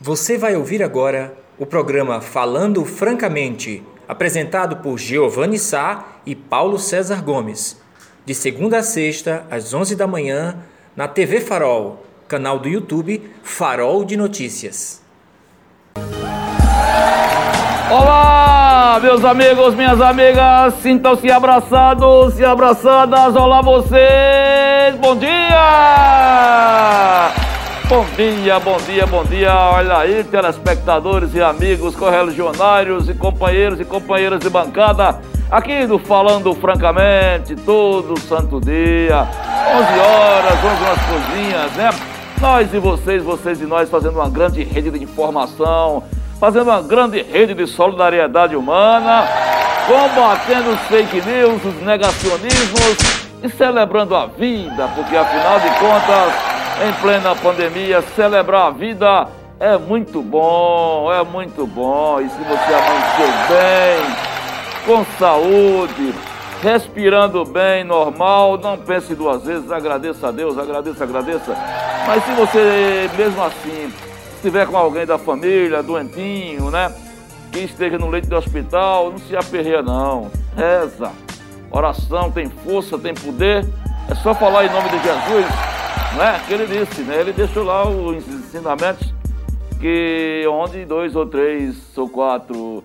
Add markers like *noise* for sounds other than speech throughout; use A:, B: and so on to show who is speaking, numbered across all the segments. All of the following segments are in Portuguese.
A: Você vai ouvir agora o programa Falando Francamente, apresentado por Giovanni Sá e Paulo César Gomes, de segunda a sexta, às 11 da manhã, na TV Farol, canal do YouTube Farol de Notícias.
B: Olá, meus amigos, minhas amigas, sintam-se abraçados e abraçadas. Olá, vocês, bom dia! Bom dia, bom dia, bom dia. Olha aí, telespectadores e amigos, correligionários e companheiros e companheiras de bancada, aqui do Falando Francamente, todo santo dia, 11 horas, 11 umas coisinhas, né? Nós e vocês, vocês e nós fazendo uma grande rede de informação, fazendo uma grande rede de solidariedade humana, combatendo os fake news, os negacionismos e celebrando a vida, porque afinal de contas em plena pandemia, celebrar a vida é muito bom, é muito bom. E se você amanheceu bem, com saúde, respirando bem, normal, não pense duas vezes, agradeça a Deus, agradeça, agradeça. Mas se você, mesmo assim, estiver com alguém da família, doentinho, né? Que esteja no leito do hospital, não se aperreia não. Reza. Oração tem força, tem poder. É só falar em nome de Jesus não é? Que ele disse, né? Ele deixou lá os ensinamentos que onde dois ou três ou quatro,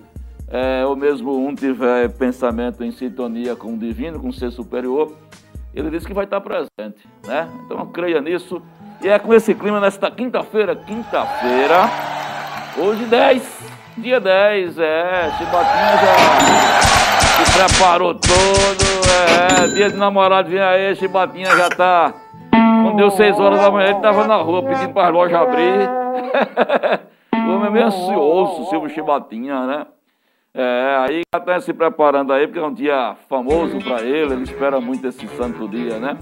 B: é, ou mesmo um tiver pensamento em sintonia com o divino, com o ser superior, ele disse que vai estar presente, né? Então creia nisso. E é com esse clima nesta quinta-feira, quinta-feira, hoje 10, dia 10, é, Chibatinha já se preparou todo, é, dia de namorado vem aí, Chibatinha já tá quando deu 6 horas da manhã, ele estava na rua pedindo para as lojas abrir. *laughs* o homem é meio ansioso, Silvio Chibatinha, né? É, aí está se preparando aí, porque é um dia famoso para ele, ele espera muito esse santo dia, né?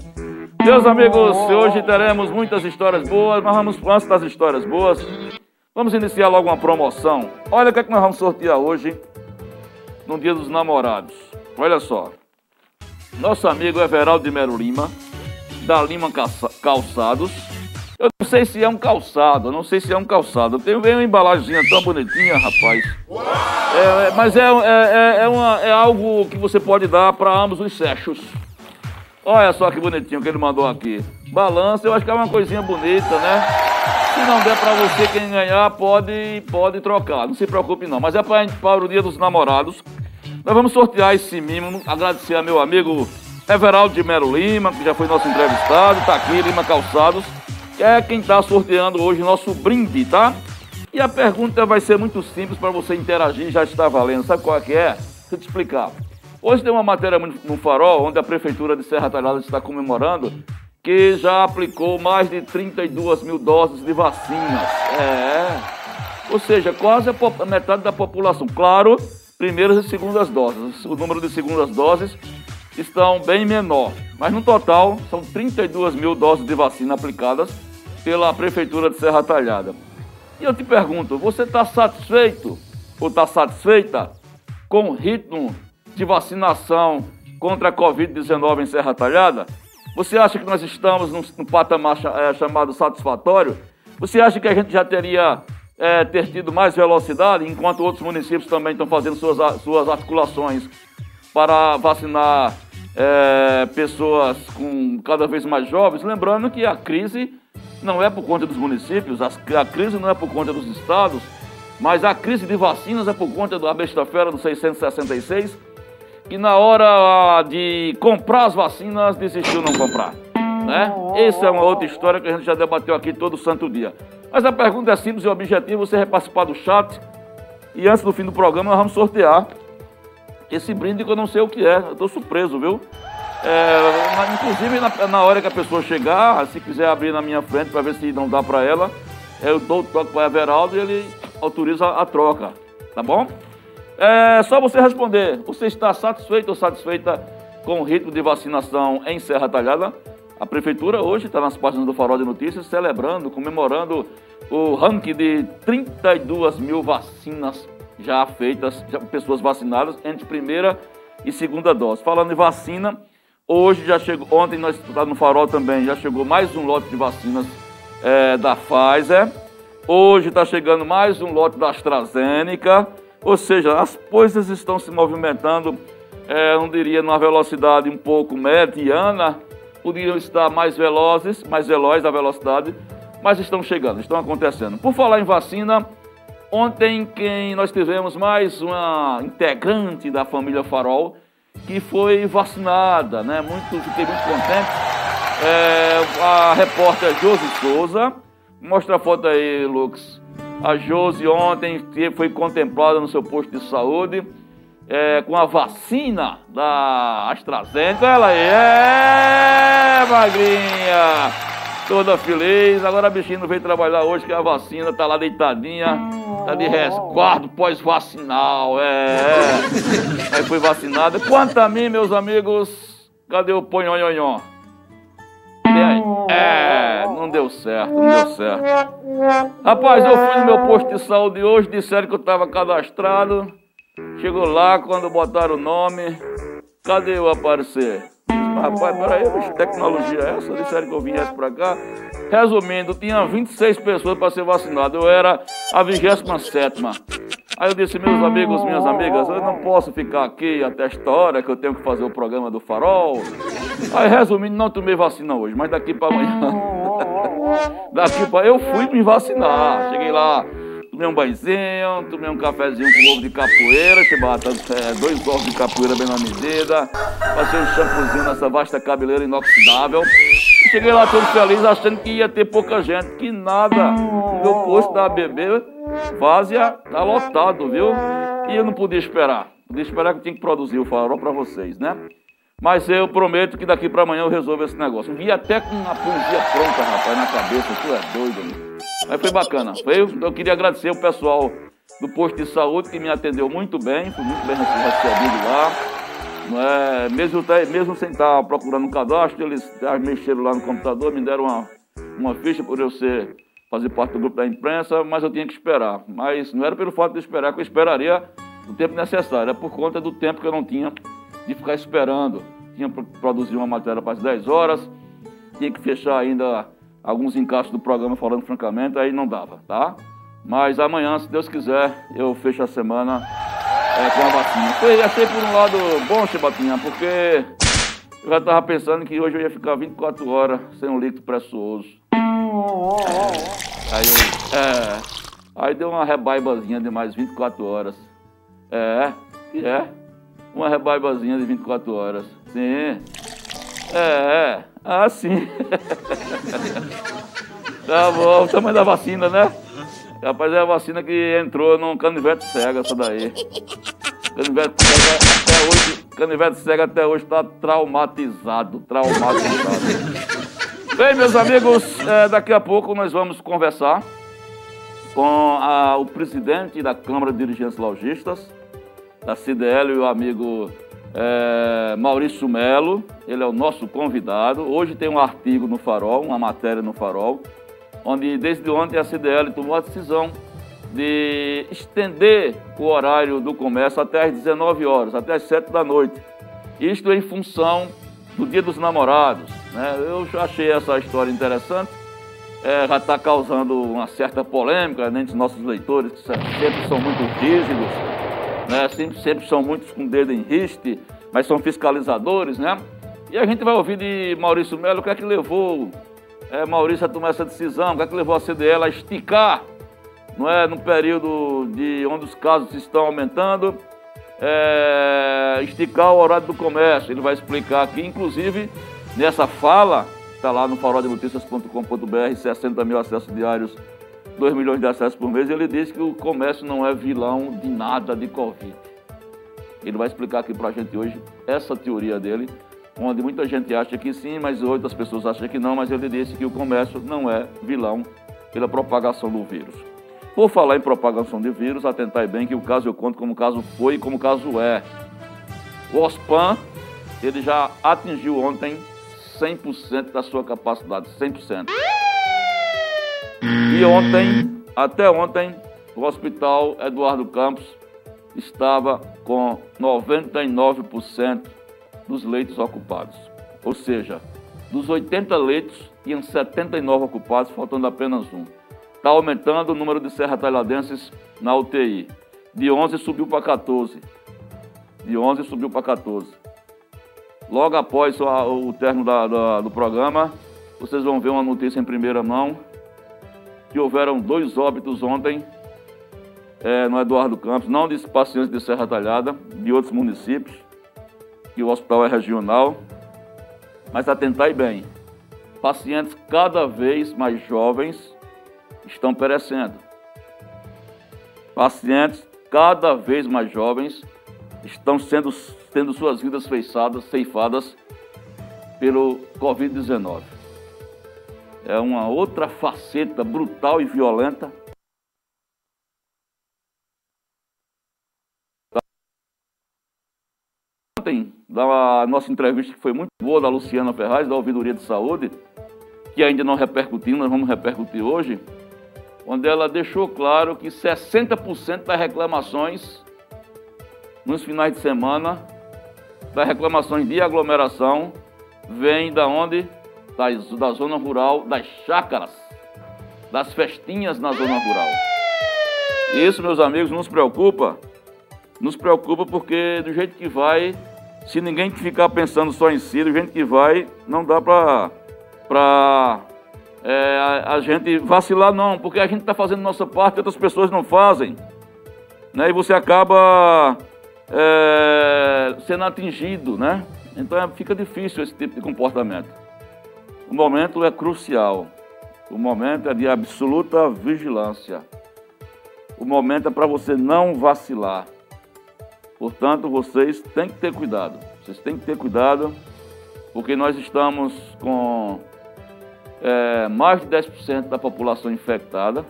B: Meus amigos, hoje teremos muitas histórias boas, mas vamos, antes das histórias boas, vamos iniciar logo uma promoção. Olha o que, é que nós vamos sortear hoje, no Dia dos Namorados. Olha só. Nosso amigo Everaldo de Mero Lima, da Lima Calçados. Eu não sei se é um calçado, não sei se é um calçado. Tem uma embalagemzinha tão bonitinha, rapaz. É, é, mas é, é, é, é, uma, é algo que você pode dar para ambos os sexos. Olha só que bonitinho que ele mandou aqui. Balança, eu acho que é uma coisinha bonita, né? Se não der para você, quem ganhar pode, pode trocar. Não se preocupe não. Mas é para, para o dia dos namorados. Nós vamos sortear esse mimo. Agradecer a meu amigo Everaldo de Mero Lima, que já foi nosso entrevistado, está aqui, Lima Calçados, que é quem está sorteando hoje nosso brinde, tá? E a pergunta vai ser muito simples para você interagir, já está valendo. Sabe qual é que é? Deixa eu te explicar. Hoje tem uma matéria no Farol, onde a Prefeitura de Serra Talhada está comemorando que já aplicou mais de 32 mil doses de vacinas. É. Ou seja, quase a metade da população. Claro, primeiras e segundas doses. O número de segundas doses estão bem menor, mas no total são 32 mil doses de vacina aplicadas pela Prefeitura de Serra Talhada. E eu te pergunto, você está satisfeito ou está satisfeita com o ritmo de vacinação contra a Covid-19 em Serra Talhada? Você acha que nós estamos num, patamar é, chamado satisfatório? Você acha que a gente já teria é, ter tido mais velocidade, enquanto outros municípios também estão fazendo suas, suas articulações para vacinar é, pessoas com cada vez mais jovens, lembrando que a crise não é por conta dos municípios, a crise não é por conta dos estados, mas a crise de vacinas é por conta da besta-fera do 666, que na hora de comprar as vacinas desistiu não comprar. Né? Essa é uma outra história que a gente já debateu aqui todo santo dia. Mas a pergunta é simples e objetiva, você vai participar do chat e antes do fim do programa nós vamos sortear esse brinde que eu não sei o que é. Eu estou surpreso, viu? É, inclusive, na, na, hora que a pessoa chegar, se quiser abrir na minha frente para ver se não dá para ela, eu dou o toque para o Everaldo e ele autoriza a troca. Tá bom? É só você responder. Você está satisfeito ou satisfeita com o ritmo de vacinação em Serra Talhada? A prefeitura hoje está nas páginas do Farol de Notícias celebrando, comemorando o ranking de 32 mil vacinas já feitas, já, pessoas vacinadas entre primeira e segunda dose. Falando em vacina, hoje já chegou, ontem nós estávamos no Farol também, já chegou mais um lote de vacinas é, da Pfizer. Hoje está chegando mais um lote da AstraZeneca, ou seja, as coisas estão se movimentando, é, não diria numa velocidade um pouco mediana, poderiam estar mais velozes, mais velozes a velocidade, mas estão chegando, estão acontecendo. Por falar em vacina, ontem quem nós tivemos mais uma integrante da família Farol que foi vacinada, né? Muito, fiquei muito contente. É, a repórter Josi Souza, mostra a foto aí, Lux. A Josi ontem foi contemplada no seu posto de saúde é, com a vacina da AstraZeneca. Ela aí, é, magrinha! toda feliz. Agora a bichinha não veio trabalhar hoje, que a vacina tá lá deitadinha, tá de resguardo pós-vacinal. É, é. Aí fui vacinada. Quanto a mim, meus amigos, cadê o ponhonhonhon? É, não deu certo, não deu certo. Rapaz, eu fui no meu posto de saúde hoje, disseram que eu estava cadastrado. Chegou lá, quando botaram o nome, cadê eu aparecer? Rapaz, peraí, que tecnologia é essa? Disseram que eu viesse pra cá. Resumindo, tinha 26 pessoas para ser vacinado. Eu era a 27. Aí eu disse, meus amigos, minhas amigas, eu não posso ficar aqui até esta hora que eu tenho que fazer o programa do farol. Aí, resumindo, não tomei vacina hoje, mas daqui para amanhã. *laughs* daqui para. Eu fui me vacinar. Cheguei lá, tomei um banhozinho, tomei um cafezinho com ovo de capoeira, que bata é, dois ovos de capoeira bem na medida, passei um shampoozinho nessa vasta cabeleira inoxidável. Cheguei lá todo feliz, achando que ia ter pouca gente, que nada. Meu posto da ABB, vazia, tá lotado, viu? E eu não podia esperar. Podia esperar que eu tinha que produzir o farol para vocês, né? Mas eu prometo que daqui para amanhã eu resolvo esse negócio. Vi até com a poesia pronta, rapaz, na cabeça. Tu é doido, amigo. Mas foi bacana. Foi, eu queria agradecer o pessoal do posto de saúde que me atendeu muito bem, fui muito bem recebido lá. É, mesmo, mesmo sem estar procurando um cadastro, eles mexeram lá no computador, me deram uma, uma ficha por eu ser, fazer parte do grupo da imprensa, mas eu tinha que esperar. Mas não era pelo fato de esperar, que eu esperaria o tempo necessário, é por conta do tempo que eu não tinha de ficar esperando. Tinha que produzir uma matéria para as 10 horas, tinha que fechar ainda alguns encaixes do programa falando francamente, aí não dava, tá? Mas amanhã, se Deus quiser, eu fecho a semana é, com a vacina. Foi, achei por um lado bom, Chebatinha, porque eu já estava pensando que hoje eu ia ficar 24 horas sem um líquido precioso. Aí eu, é, aí deu uma rebaibazinha de mais 24 horas. É, e é, uma rebaibazinha de 24 horas. Sim, é, é. Ah, sim. *laughs* tá bom, o tamanho da vacina, né? Rapaz, é a vacina que entrou num canivete cego, essa daí. Canivete cego até hoje, canivete cego até hoje está traumatizado, traumatizado. Bem, meus amigos, é, daqui a pouco nós vamos conversar com a, o presidente da Câmara de Dirigentes Logistas, da CDL o amigo é, Maurício Melo, ele é o nosso convidado. Hoje tem um artigo no Farol, uma matéria no Farol, onde desde ontem a CDL tomou a decisão de estender o horário do comércio até às 19 horas, até às 7 da noite. Isto em função do Dia dos Namorados. Né? Eu achei essa história interessante. É, já está causando uma certa polêmica entre os nossos leitores, que sempre são muito rígidos né? Sempre, sempre são muitos com dedo em riste, mas são fiscalizadores, né? E a gente vai ouvir de Maurício Melo o que é que levou é, Maurício a tomar essa decisão, o que é que levou a CDL a esticar, não é, no período de onde os casos estão aumentando, é, esticar o horário do comércio. Ele vai explicar aqui, inclusive, nessa fala, está lá no faroldenoticias.com.br, 60 mil acessos diários 2 milhões de acessos por mês, ele diz que o comércio não é vilão de nada de Covid. Ele vai explicar aqui para a gente hoje essa teoria dele, onde muita gente acha que sim, mas outras pessoas acham que não, mas ele disse que o comércio não é vilão pela propagação do vírus. Por falar em propagação de vírus, atentai bem que o caso eu conto como caso foi e como caso é. O OSPAN, ele já atingiu ontem 100% da sua capacidade, 100%. E ontem, até ontem, o Hospital Eduardo Campos estava com 99% dos leitos ocupados. Ou seja, dos 80 leitos, tinham 79 ocupados, faltando apenas um. está aumentando o número de serra talhadenses na UTI. De 11 subiu para 14. De 11 subiu para 14. Logo após o término da, da, do programa, vocês vão ver uma notícia em primeira mão que houveram dois óbitos ontem é, no Eduardo Campos, não de pacientes de Serra Talhada, de outros municípios, que o hospital é regional, mas atentai bem, pacientes cada vez mais jovens estão perecendo. Pacientes cada vez mais jovens estão sendo tendo suas vidas feiçadas, ceifadas pelo Covid-19. É uma outra faceta brutal e violenta ontem, da nossa entrevista que foi muito boa da Luciana Ferraz, da Ouvidoria de Saúde, que ainda não repercutiu, nós vamos repercutir hoje, onde ela deixou claro que 60% das reclamações nos finais de semana, das reclamações de aglomeração, vem da onde? Das, da zona rural, das chácaras, das festinhas na zona rural. Isso, meus amigos, nos preocupa. Nos preocupa porque do jeito que vai, se ninguém ficar pensando só em si, do jeito que vai, não dá para é, a, a, gente vacilar, não, porque a gente está fazendo nossa parte e outras pessoas não fazem. Né? E você acaba é, sendo atingido, né? Então é, fica difícil esse tipo de comportamento. O momento é crucial. O momento é de absoluta vigilância. O momento é para você não vacilar. Portanto, vocês têm que ter cuidado. Vocês têm que ter cuidado, porque nós estamos com é, mais de 10% da população infectada.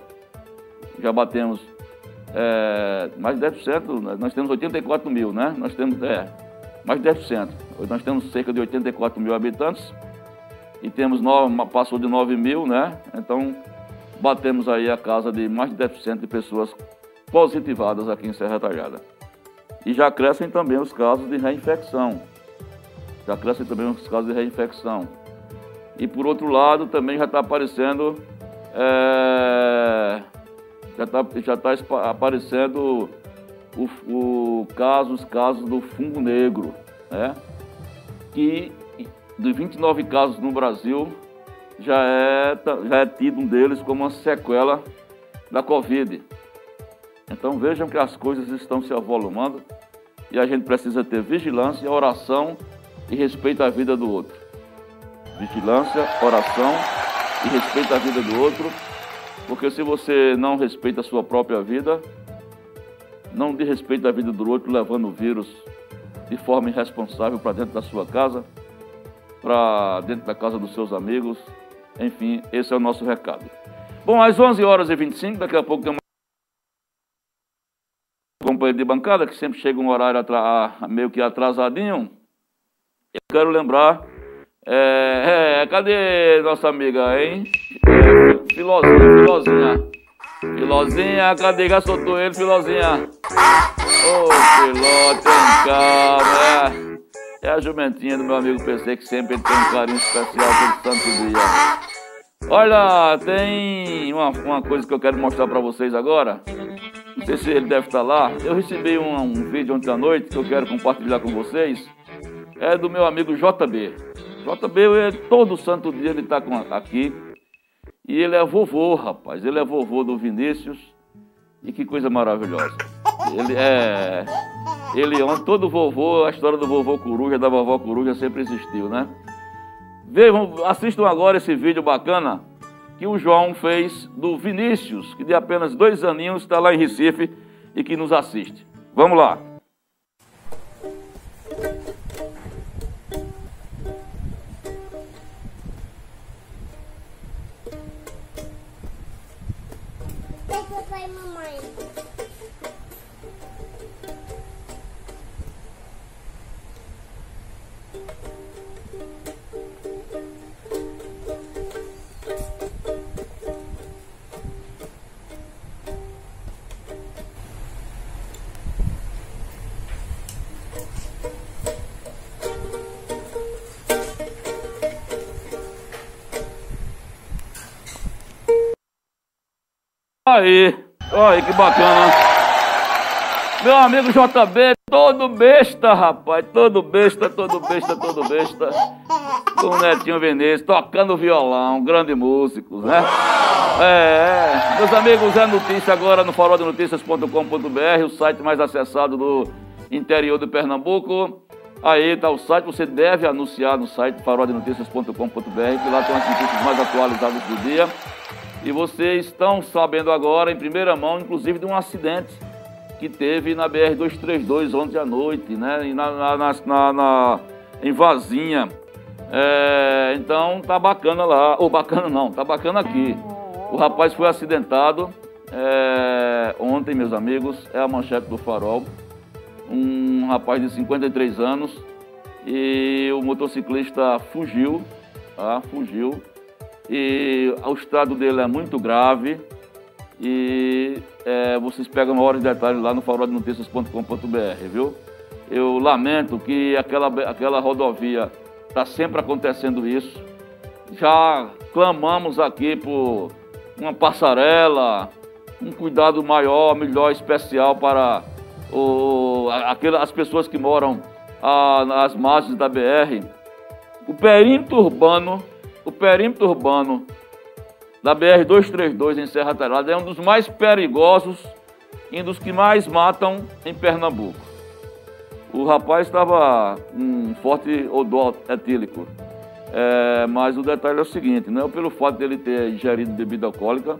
B: Já batemos é, mais de 10%, nós temos 84 mil, né? Nós temos, é, mais de 10%. Nós temos cerca de 84 mil habitantes e temos, nove, passou de 9 mil, né? Então, batemos aí a casa de mais de 10% de pessoas positivadas aqui em Serra Talhada. E já crescem também os casos de reinfecção. Já crescem também os casos de reinfecção. E por outro lado, também já está aparecendo. É, já está já tá aparecendo o, o caso, os casos do fungo negro, né? Que de 29 casos no Brasil, já é, já é tido um deles como uma sequela da Covid. Então vejam que as coisas estão se avolumando e a gente precisa ter vigilância, oração e respeito à vida do outro. Vigilância, oração e respeito à vida do outro, porque se você não respeita a sua própria vida, não de respeito à vida do outro, levando o vírus de forma irresponsável para dentro da sua casa, para dentro da casa dos seus amigos, enfim, esse é o nosso recado. Bom, às 11 horas e 25, daqui a pouco tem uma companheiro de bancada, que sempre chega um horário meio que atrasadinho, eu quero lembrar. É, é, cadê nossa amiga, hein? É, filozinha, Filozinha. Filozinha, cadê? Já soltou ele, Filozinha. Ô, oh, Filó, tem calma. É, a jumentinha do meu amigo PC, que sempre tem um carinho especial todo santo dia. Olha, tem uma, uma coisa que eu quero mostrar para vocês agora. Não sei se ele deve estar lá. Eu recebi um, um vídeo ontem à noite que eu quero compartilhar com vocês. É do meu amigo JB. JB, é, todo santo dia ele está aqui. E ele é vovô, rapaz. Ele é vovô do Vinícius. E que coisa maravilhosa. Ele é. Ele, todo vovô, a história do vovô coruja, da vovó coruja sempre existiu, né? Vejam, assistam agora esse vídeo bacana que o João fez do Vinícius, que de apenas dois aninhos está lá em Recife e que nos assiste. Vamos lá. Aí, olha aí que bacana. Meu amigo JB, todo besta, rapaz. Todo besta, todo besta, todo besta. Com o Netinho Veneza, tocando violão, grande músicos, né? É, meus amigos, é notícia agora no faroldenoticias.com.br, o site mais acessado do interior do Pernambuco. Aí tá o site, você deve anunciar no site faroldenoticias.com.br, que lá tem as notícias mais atualizadas do dia. E vocês estão sabendo agora, em primeira mão, inclusive, de um acidente que teve na BR-232 ontem à noite, né? E na, na, na, na em Vazinha. É, então tá bacana lá. Ou bacana não, tá bacana aqui. O rapaz foi acidentado é, ontem, meus amigos. É a manchete do farol. Um rapaz de 53 anos. E o motociclista fugiu. Tá? Fugiu. E o estado dele é muito grave. E é, vocês pegam uma hora de detalhe lá no faroldenoticias.com.br, viu? Eu lamento que aquela, aquela rodovia está sempre acontecendo isso. Já clamamos aqui por uma passarela, um cuidado maior, melhor, especial para o, aquelas, as pessoas que moram a, nas margens da BR. O perímetro urbano, o perímetro urbano da BR-232 em Serra Talhada é um dos mais perigosos e um dos que mais matam em Pernambuco. O rapaz estava com um forte odor etílico, é, mas o detalhe é o seguinte, não é pelo fato dele ter ingerido bebida alcoólica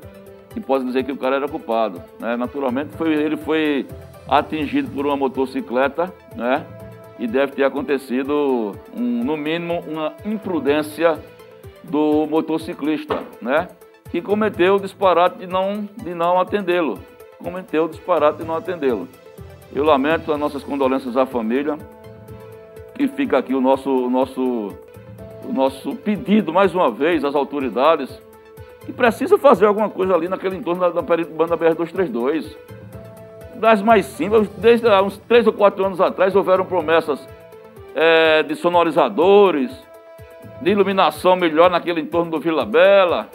B: que pode dizer que o cara era culpado. Né? Naturalmente, foi, ele foi atingido por uma motocicleta, né? E deve ter acontecido, um, no mínimo, uma imprudência do motociclista, né? que cometeu o disparate de não, de não atendê-lo. Cometeu o disparate de não atendê-lo. Eu lamento as nossas condolências à família e fica aqui o nosso, o nosso, o nosso pedido, mais uma vez, às autoridades que precisa fazer alguma coisa ali naquele entorno da, da banda BR-232. Das mais simples, desde há uns três ou quatro anos atrás houveram promessas é, de sonorizadores, iluminação melhor naquele entorno do Vila Bela,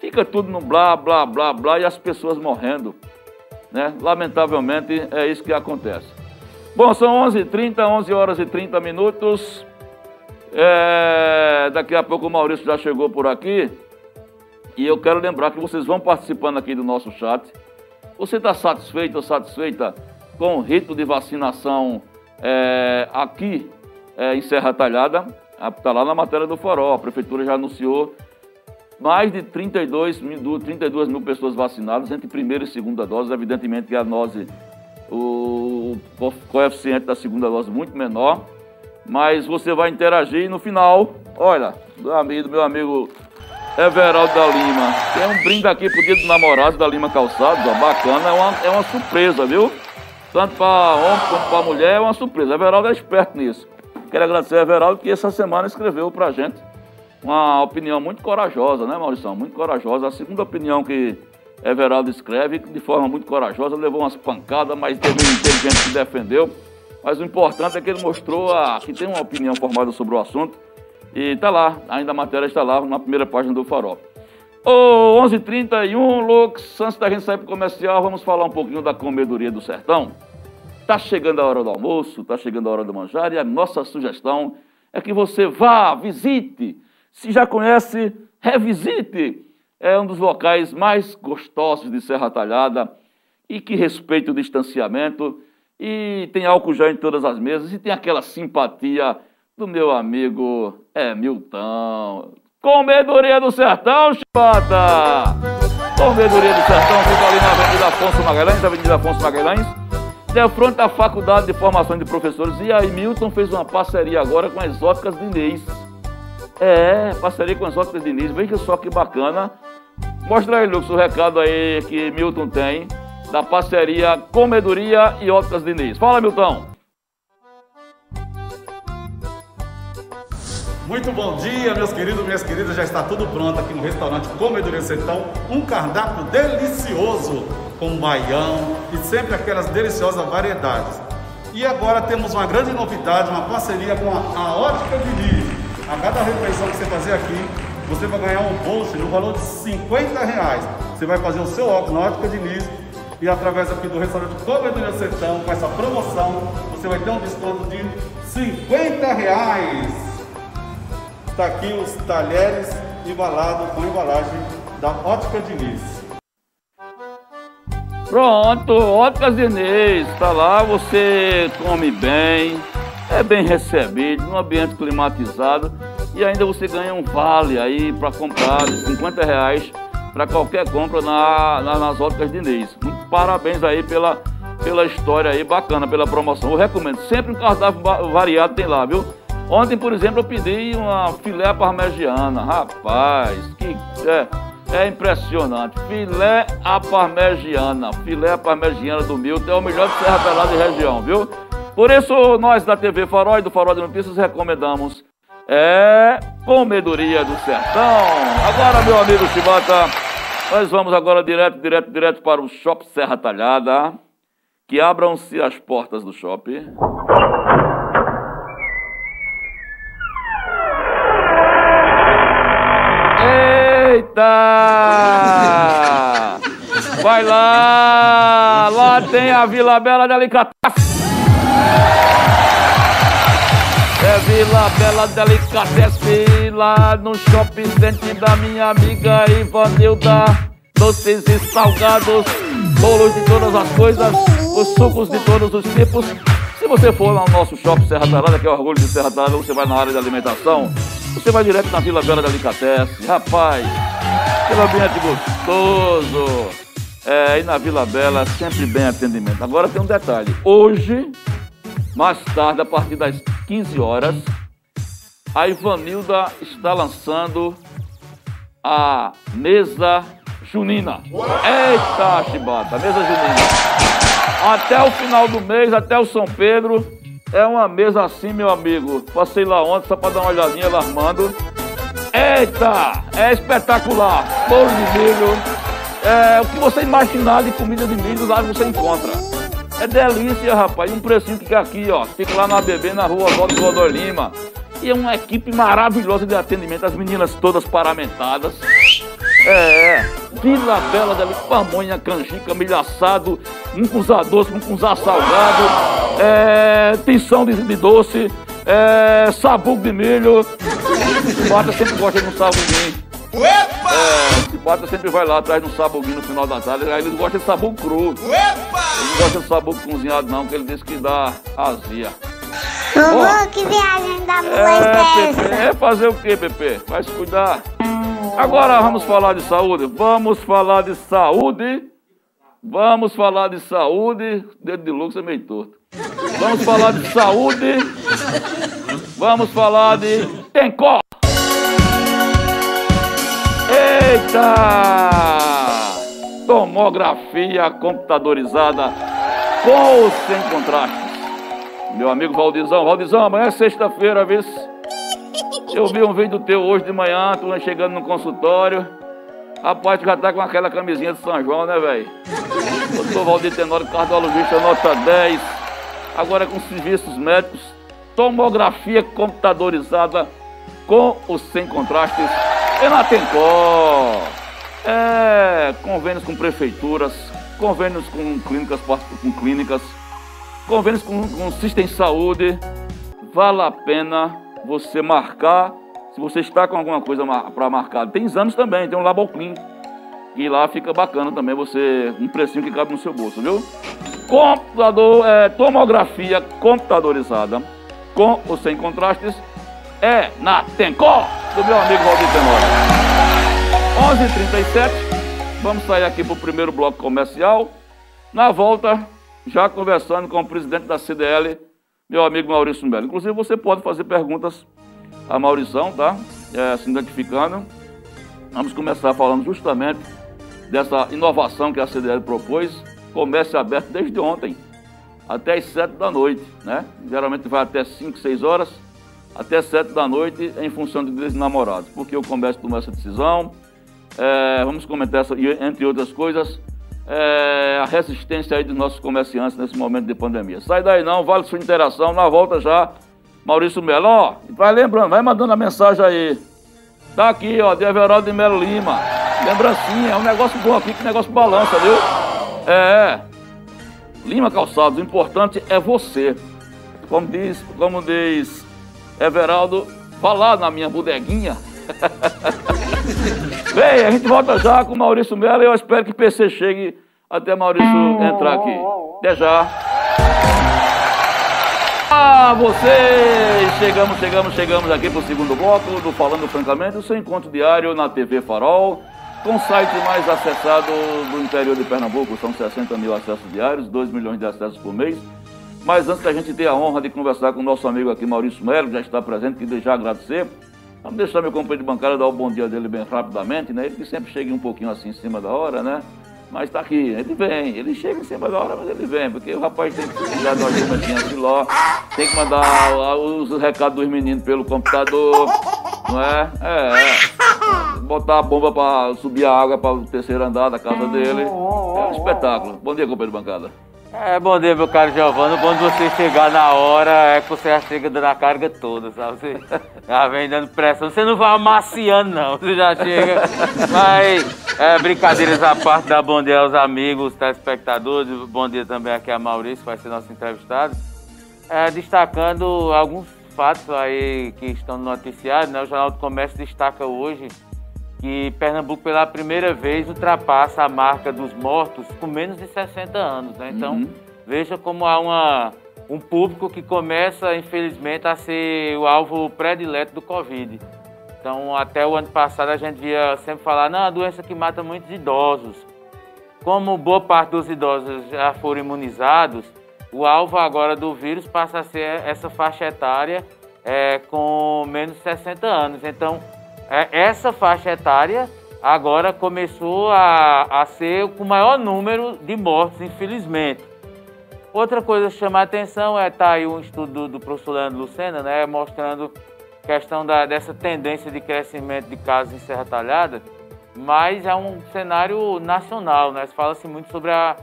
B: Fica tudo no blá, blá, blá, blá e as pessoas morrendo. Né? Lamentavelmente é isso que acontece. Bom, são 11h30, 11 horas e 30 minutos. É, daqui a pouco o Maurício já chegou por aqui. E eu quero lembrar que vocês vão participando aqui do nosso chat. Você está satisfeito ou satisfeita com o ritmo de vacinação é, aqui é, em Serra Talhada? Está lá na matéria do Farol. A prefeitura já anunciou mais de 32 mil, 32 mil pessoas vacinadas entre primeira e segunda dose. Evidentemente que a dose, o coeficiente da segunda dose muito menor, mas você vai interagir e no final, olha, do amigo, meu amigo Everaldo da Lima, tem um brinde aqui pro dia do namorado da Lima Calçados, ó, bacana, é uma, é uma surpresa, viu? Tanto para homem quanto para mulher é uma surpresa. Everaldo é esperto nisso. Quero agradecer a Everaldo que essa semana escreveu pra gente uma opinião muito corajosa, né, Maurício? Muito corajosa. A segunda opinião que Everaldo escreve, de forma muito corajosa, levou umas pancadas, mas teve um inteligente que defendeu. Mas o importante é que ele mostrou a, que tem uma opinião formada sobre o assunto. E está lá, ainda a matéria está lá na primeira página do Farol. Ô, 11h31, Lux, antes da gente sair para o comercial, vamos falar um pouquinho da comedoria do sertão. Está chegando a hora do almoço, está chegando a hora do manjar e a nossa sugestão é que você vá, visite, se já conhece, revisite. É um dos locais mais gostosos de Serra Talhada e que respeita o distanciamento e tem álcool já em todas as mesas e tem aquela simpatia do meu amigo é Milton. Comedoria do Sertão, chibata! Comedoria do Sertão fica ali na Avenida Afonso Magalhães, Avenida Afonso Magalhães, de frente da Faculdade de Formação de Professores. E aí Milton fez uma parceria agora com as óticas de Inês. É, parceria com as óticas Diniz. Veja só que bacana. Mostra aí, Lucas, o recado aí que Milton tem da parceria Comedoria e Óticas Diniz. Fala, Milton.
C: Muito bom dia, meus queridos, minhas queridas. Já está tudo pronto aqui no restaurante Comedoria Sertão. Um cardápio delicioso com baião e sempre aquelas deliciosas variedades. E agora temos uma grande novidade, uma parceria com a, a Ótica Diniz. A cada refeição que você fazer aqui, você vai ganhar um bolso no valor de 50 reais. Você vai fazer o seu óculos na ótica Diniz e através aqui do restaurante Comedoria Sertão, com essa promoção, você vai ter um desconto de 50 reais. Está aqui os talheres embalados com embalagem da Ótica Diniz.
B: Pronto, Óticas Diniz, está lá, você come bem, é bem recebido, num ambiente climatizado e ainda você ganha um vale aí para comprar de 50 reais para qualquer compra na, na, nas óticas. Muito parabéns aí pela, pela história aí, bacana, pela promoção. Eu recomendo, sempre um cardápio variado tem lá, viu? Ontem, por exemplo, eu pedi uma filé parmegiana. Rapaz, que é, é impressionante. Filé à parmegiana. Filé à parmegiana do Milton é o melhor de Serra Pelada e região, viu? Por isso, nós da TV Farol e do Farol de Notícias recomendamos é Comedoria do Sertão. Agora, meu amigo Chibata, nós vamos agora direto, direto, direto para o Shopping Serra Talhada. Que abram-se as portas do shopping. Vai lá! Lá tem a Vila Bela Delicatessen. É Vila Bela Delicatessen lá no shopping center da minha amiga Ivanilda. Doces e salgados, bolos de todas as coisas, os sucos de todos os tipos. Se você for lá no nosso shopping Serra Tarada, que é o orgulho de Serra Tarada, você vai na área de alimentação, você vai direto na Vila Bela Delicatessen. Rapaz, aquele ambiente gostoso. É, e na Vila Bela, sempre bem atendimento. Agora tem um detalhe. Hoje, mais tarde, a partir das 15 horas, a Ivanilda está lançando a mesa junina. Eita, chibata, mesa junina. Até o final do mês, até o São Pedro, é uma mesa assim, meu amigo. Passei lá ontem só para dar uma olhadinha lá armando. Eita, é espetacular. Bolo de milho. É, o que você imaginar de comida de milho, lá você encontra. É delícia, rapaz. Um precinho que aqui, ó. Fica lá na BB, na rua Oswaldo Godor Lima. E é uma equipe maravilhosa de atendimento. As meninas todas paramentadas. É, é. Vila Bela dali, pamonha, canjica, milho assado, um cuzá doce, um cuzá salgado, é, tensão de, de doce, é, sabugo de milho. O Bata sempre gosta de um sabuguinho. Uepa! É, sempre vai lá atrás de um sabuguinho no final da tarde, aí eles gostam de sabugo cru. Uepa! Eles não gostam de sabugo cozinhado não, porque ele disse que dá azia.
D: Vovô, que viagem da
B: é, Pepe, é fazer o que, Pepe? Vai se cuidar. Agora vamos falar de saúde. Vamos falar de saúde. Vamos falar de saúde. Dedo de Lucas é meio torto. Vamos falar de saúde. Vamos falar de Tencó. Eita! Tomografia computadorizada com ou sem contrastes. Meu amigo Valdizão, Valdizão, amanhã é sexta-feira, vê Eu vi um vídeo teu hoje de manhã, tu chegando no consultório. Rapaz, tu já tá com aquela camisinha de São João, né, velho? Doutor Valdir Tenório, cardiologista, nota 10. Agora com serviços médicos, tomografia computadorizada com ou sem contrastes Enatencó. É, convênios com prefeituras, convênios com clínicas, com clínicas, convênios com, com sistema de saúde. Vale a pena você marcar, se você está com alguma coisa para marcar. Tem exames também, tem um Laboclin. E lá fica bacana também você, um precinho que cabe no seu bolso, viu? Computador, é, tomografia computadorizada, com ou sem contrastes, é na Tencó do meu amigo Valdir Tenório. 11h37, vamos sair aqui para o primeiro bloco comercial. Na volta, já conversando com o presidente da CDL, meu amigo Maurício Melo. Inclusive, você pode fazer perguntas a Maurição, tá? É, se identificando. Vamos começar falando justamente dessa inovação que a CDL propôs. Comércio aberto desde ontem, até as 7 da noite, né? Geralmente vai até 5, 6 horas até 7 da noite em função de namorados. Porque o comércio tomou essa decisão. É, vamos comentar, essa, entre outras coisas, é, a resistência aí dos nossos comerciantes nesse momento de pandemia. Sai daí não, vale sua interação. Na volta já, Maurício Melo. Ó, vai lembrando, vai mandando a mensagem aí. Tá aqui, ó, de Everaldo de Melo Lima. Lembrancinha, é um negócio bom aqui, que negócio balança, viu? É. Lima Calçados, o importante é você. Como diz, como diz Everaldo, vá lá na minha bodeguinha. *laughs* Bem, a gente volta já com Maurício Melo e eu espero que PC chegue até Maurício entrar aqui. Até já. Ah, vocês! Chegamos, chegamos, chegamos aqui para o segundo bloco do Falando Francamente, o seu encontro diário na TV Farol, com o site mais acessado do interior de Pernambuco, são 60 mil acessos diários, 2 milhões de acessos por mês. Mas antes da gente ter a honra de conversar com o nosso amigo aqui, Maurício Melo, que já está presente, que desejar agradecer. Vamos deixar meu companheiro de bancada dar o bom dia dele bem rapidamente, né? Ele que sempre chega um pouquinho assim em cima da hora, né? Mas está aqui, ele vem, ele chega em cima da hora, mas ele vem, porque o rapaz tem que cuidar de uma germentinha de lá, tem que mandar os recados dos meninos pelo computador, não é? É, é. Botar a bomba para subir a água para o terceiro andar da casa dele. É um espetáculo. Bom dia, companheiro de bancada.
E: É, bom dia, meu caro Giovano. Quando você chegar na hora, é que você já chega dando a carga toda, sabe? Você *laughs* já vem dando pressão. Você não vai amaciando, não. Você já chega. Mas, é, brincadeiras à parte, dá bom dia aos amigos, telespectadores. Bom dia também aqui a Maurício, vai ser nosso entrevistado. É, destacando alguns fatos aí que estão no noticiário, né? O Jornal do Comércio destaca hoje que Pernambuco pela primeira vez ultrapassa a marca dos mortos com menos de 60 anos. Né? Então, uhum. veja como há uma, um público que começa, infelizmente, a ser o alvo predileto do Covid. Então, até o ano passado, a gente via sempre falar, não, a doença que mata muitos idosos. Como boa parte dos idosos já foram imunizados, o alvo agora do vírus passa a ser essa faixa etária é, com menos de 60 anos. Então, é, essa faixa etária agora começou a, a ser com o maior número de mortes, infelizmente. Outra coisa que chama a atenção é tá aí um estudo do, do professor Leandro Lucena, né, mostrando questão da, dessa tendência de crescimento de casos em Serra Talhada, mas é um cenário nacional, né? Fala-se muito sobre a,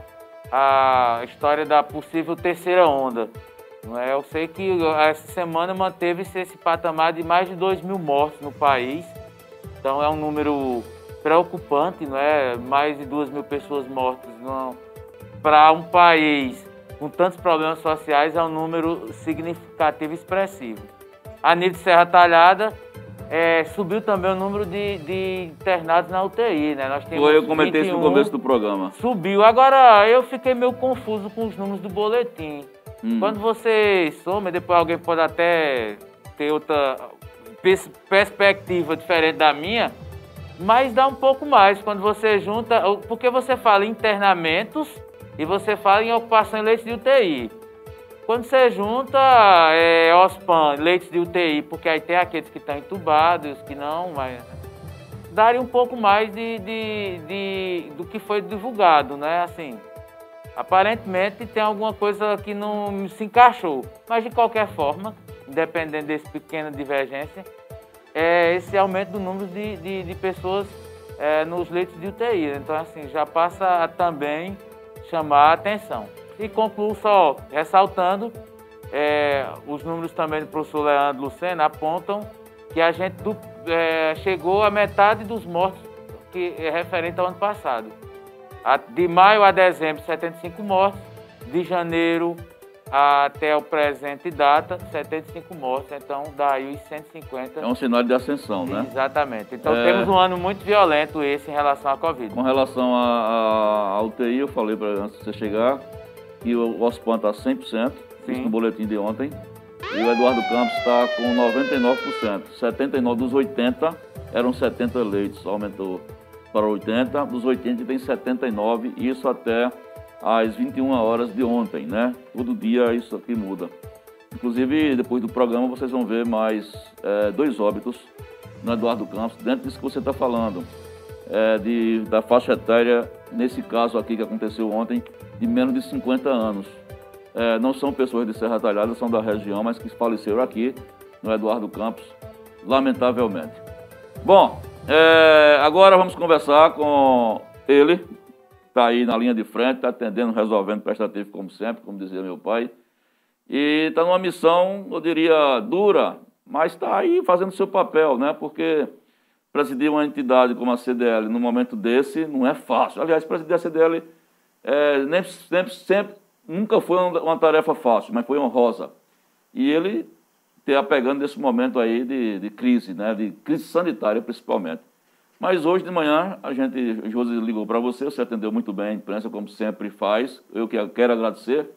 E: a história da possível terceira onda. É? Eu sei que essa semana manteve-se esse patamar de mais de 2 mil mortos no país. Então é um número preocupante, não é? Mais de 2 mil pessoas mortas para um país com tantos problemas sociais é um número significativo e expressivo. A nível de Serra Talhada, é, subiu também o número de, de, internados na UTI, né?
B: Nós temos Foi, eu comentei 21, isso no começo do programa.
E: Subiu. Agora, eu fiquei meio confuso com os números do boletim. Hum. Quando você soma, depois alguém pode até ter outra perspectiva diferente da minha, mas dá um pouco mais quando você junta, porque você fala em internamentos e você fala em ocupação em leitos de UTI. Quando você junta é, OSPAN, leitos de UTI, porque aí tem aqueles que estão entubados, que não, mas daria um pouco mais de, de, de, do que foi divulgado, né? Assim, Aparentemente tem alguma coisa que não se encaixou, mas de qualquer forma, independente desse pequena divergência, é esse aumento do número de, de, de pessoas é, nos leitos de UTI. Então, assim, já passa a também chamar a atenção. E concluo só ressaltando, é, os números também do professor Leandro Lucena apontam que a gente do, é, chegou a metade dos mortos que é referente ao ano passado. De maio a dezembro, 75 mortes. De janeiro até o presente data, 75 mortes. Então, daí os 150.
B: É um sinal de ascensão, né?
E: Exatamente. Então, é... temos um ano muito violento esse em relação à Covid.
B: Com relação à UTI, eu falei para antes de você chegar que o OSPAN está 100%, fiz no boletim de ontem. E o Eduardo Campos está com 99%. 79 dos 80 eram 70 leitos, aumentou para 80, dos 80 tem 79, isso até às 21 horas de ontem, né? Todo dia isso aqui muda. Inclusive, depois do programa, vocês vão ver mais é, dois óbitos no Eduardo Campos, dentro disso que você está falando, é, de, da faixa etária, nesse caso aqui que aconteceu ontem, de menos de 50 anos. É, não são pessoas de Serra Talhada, são da região, mas que faleceram aqui no Eduardo Campos, lamentavelmente. Bom, é, agora vamos conversar com ele, está aí na linha de frente, está atendendo, resolvendo prestativo como sempre, como dizia meu pai. E está numa missão, eu diria, dura, mas está aí fazendo seu papel, né? Porque presidir uma entidade como a CDL no momento desse não é fácil. Aliás, presidir a CDL é, nem, sempre, sempre, nunca foi uma tarefa fácil, mas foi honrosa. E ele ter apegando nesse momento aí de, de crise, né, de crise sanitária principalmente. Mas hoje de manhã, a gente, José ligou para você, você atendeu muito bem a imprensa, como sempre faz. Eu que quero agradecer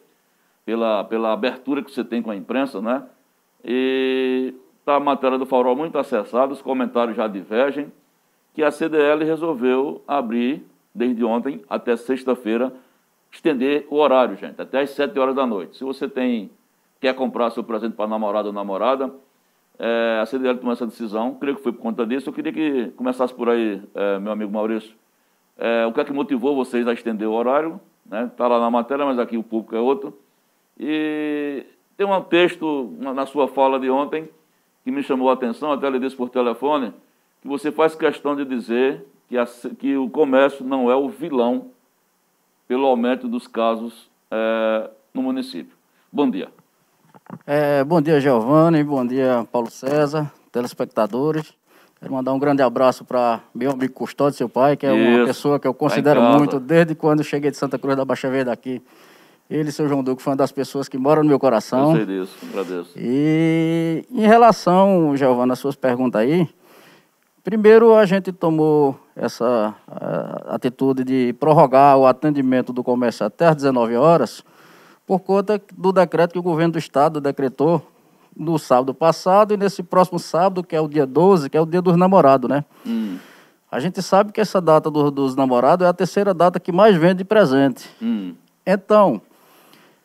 B: pela, pela abertura que você tem com a imprensa, né? E está a matéria do Farol muito acessada, os comentários já divergem, que a CDL resolveu abrir, desde ontem até sexta-feira, estender o horário, gente, até às 7 horas da noite. Se você tem quer comprar seu presente para namorado ou namorada, é, a CDL tomou essa decisão, creio que foi por conta disso. Eu queria que começasse por aí, é, meu amigo Maurício. É, o que é que motivou vocês a estender o horário? Está né? Tá lá na matéria, mas aqui o público é outro. E tem um texto na sua fala de ontem que me chamou a atenção, até lhe disse por telefone, que você faz questão de dizer que, a, que o comércio não é o vilão pelo aumento dos casos é, no município. Bom dia.
F: É, bom dia, Giovanni. Bom dia, Paulo César, telespectadores. Quero mandar um grande abraço para meu amigo Custódio, seu pai, que é Isso. uma pessoa que eu considero muito desde quando cheguei de Santa Cruz da Baixa Verde aqui. Ele, seu João Duque, foi uma das pessoas que moram no meu coração.
B: Eu sei disso, agradeço.
F: E em relação, Giovanni, às suas perguntas aí, primeiro a gente tomou essa atitude de prorrogar o atendimento do comércio até às 19 horas, por conta do decreto que o governo do estado decretou no sábado passado e nesse próximo sábado, que é o dia 12, que é o dia dos namorados, né? Hum. A gente sabe que essa data do, dos namorados é a terceira data que mais vende presente. Hum. Então,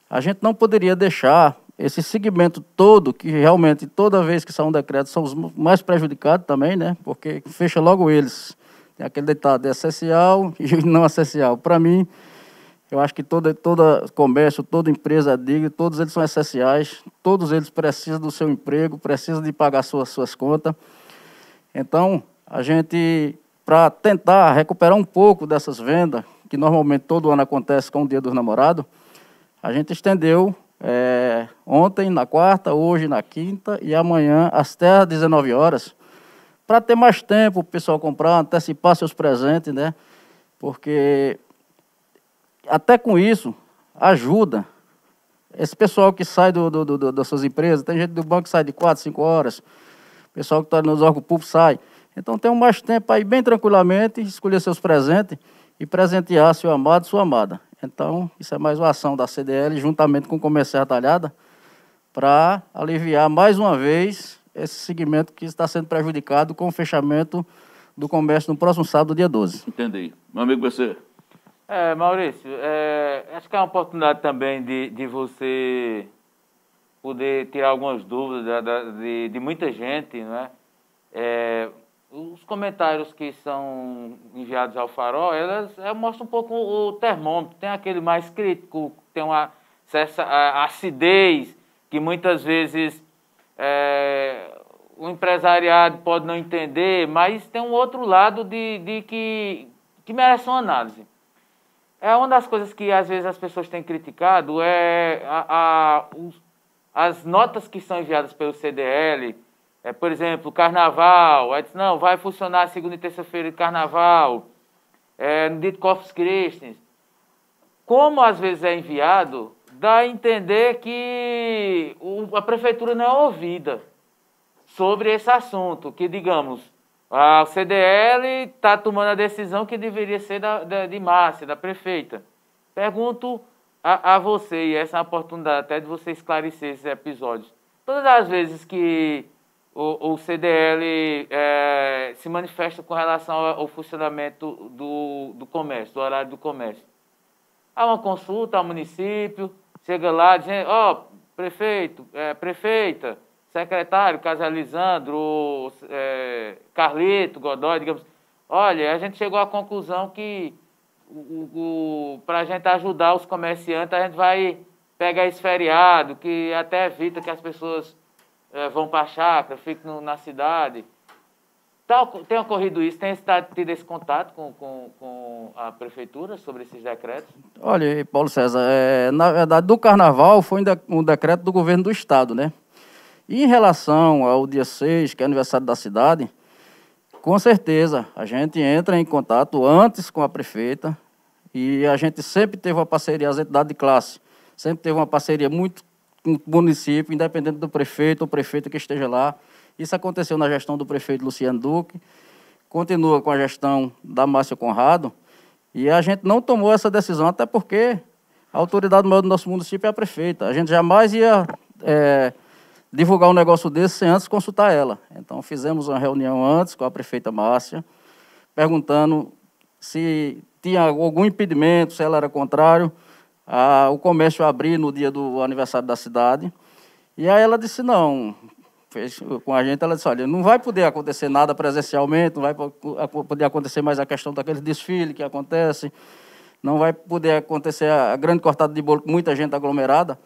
F: a gente não poderia deixar esse segmento todo, que realmente toda vez que sai um decreto são os mais prejudicados também, né? Porque fecha logo eles. Tem aquele ditado, é essencial e *laughs* não essencial. Para mim, eu acho que todo toda comércio, toda empresa diga, todos eles são essenciais, todos eles precisam do seu emprego, precisam de pagar suas, suas contas. Então, a gente, para tentar recuperar um pouco dessas vendas, que normalmente todo ano acontece com o Dia dos Namorados, a gente estendeu é, ontem, na quarta, hoje na quinta e amanhã até às 19 horas, para ter mais tempo o pessoal comprar, antecipar seus presentes, né? Porque até com isso, ajuda. Esse pessoal que sai do, do, do, das suas empresas, tem gente do banco que sai de 4, 5 horas, pessoal que está nos órgãos públicos sai. Então tem mais tempo ir bem tranquilamente, escolher seus presentes e presentear seu amado, sua amada. Então, isso é mais uma ação da CDL, juntamente com o Comércio Retalhada, para aliviar mais uma vez esse segmento que está sendo prejudicado com o fechamento do comércio no próximo sábado, dia 12.
B: Entendi. Meu amigo, você
E: é, Maurício, é, acho que é uma oportunidade também de, de você poder tirar algumas dúvidas de, de muita gente, né? É, os comentários que são enviados ao Farol, elas, elas mostram um pouco o termômetro. Tem aquele mais crítico, tem uma certa acidez, que muitas vezes é, o empresariado pode não entender, mas tem um outro lado de, de que, que merece uma análise. É uma das coisas que às vezes as pessoas têm criticado é a, a os, as notas que são enviadas pelo CDL, é, por exemplo, carnaval, aí diz, não, vai funcionar segunda e terça-feira de carnaval, é, no dia Corpus Christi. Como às vezes é enviado, dá a entender que o, a prefeitura não é ouvida sobre esse assunto, que digamos, a CDL está tomando a decisão que deveria ser da, da, de Márcia, da prefeita. Pergunto a, a, você, e essa é a oportunidade até de você esclarecer esses episódios. Todas as vezes que o, o CDL é, se manifesta com relação ao, ao funcionamento do, do comércio, do horário do comércio, há uma consulta ao município, chega lá dizendo, ó, oh, prefeito, é, prefeita, secretário, Casa Lisandro, é, Carlito, Godoy, digamos, olha, a gente chegou à conclusão que para a gente ajudar os comerciantes, a gente vai pegar esse feriado, que até evita que as pessoas é, vão para a chácara, fiquem na cidade. Tá, tem ocorrido isso? Tem tido esse contato com, com, com, a prefeitura sobre esses decretos?
F: Olha, Paulo César, é, na verdade, do carnaval foi um decreto do governo do estado, né? E em relação ao dia 6, que é aniversário da cidade, Com certeza, a gente entra em contato antes com a prefeita e a gente sempre teve uma parceria, as entidades de classe, sempre teve uma parceria muito com o município, independente do prefeito ou prefeito que esteja lá. Isso aconteceu na gestão do prefeito Luciano Duque, continua com a gestão da Márcia Conrado, e a gente não tomou essa decisão, até porque a autoridade maior do nosso município é a prefeita. A gente jamais ia é, divulgar um negócio desse sem antes consultar ela. Então, fizemos uma reunião antes com a prefeita Márcia, perguntando se tinha algum impedimento, se ela era contrário a, o comércio abrir no dia do aniversário da cidade. E aí ela disse, não, fez com a gente, ela disse, olha, não vai poder acontecer nada presencialmente, não vai poder acontecer mais a questão daquele desfile que acontece, não vai poder acontecer a grande cortada de bolo com muita gente aglomerada.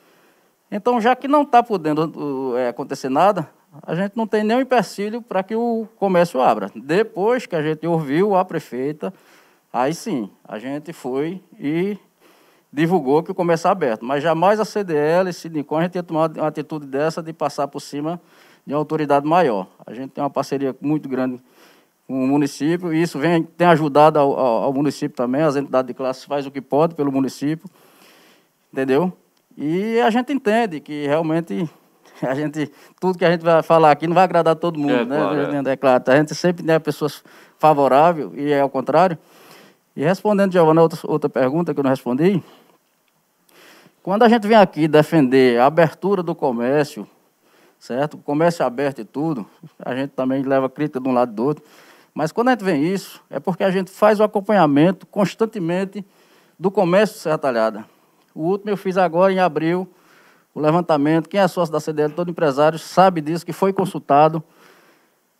F: Então, já que não está podendo é, acontecer nada, a gente não tem nenhum empecilho para que o comércio abra. Depois que a gente ouviu a prefeita, aí sim, a gente foi e divulgou que o comércio é aberto. Mas jamais a CDL e Sinicom a gente ia uma atitude dessa de passar por cima de uma autoridade maior. A gente tem uma parceria muito grande com o município e isso vem, tem ajudado ao, ao, ao município também, as entidades de classe fazem o que pode pelo município, entendeu? E a gente entende que realmente *laughs* a gente, tudo que a gente vai falar aqui não vai agradar todo mundo, é, né? Claro, é. é claro, a gente sempre tem pessoas favoráveis e é ao contrário. E respondendo, Giovana, outra, outra pergunta que eu não respondi, quando a gente vem aqui defender a abertura do comércio, certo? Comércio aberto e tudo, a gente também leva crítica de um lado e do outro. Mas quando a gente vê isso, é porque a gente faz o acompanhamento constantemente do comércio de Serra Talhada. O último eu fiz agora em abril, o levantamento. Quem é sócio da CDL, todo empresário, sabe disso, que foi consultado.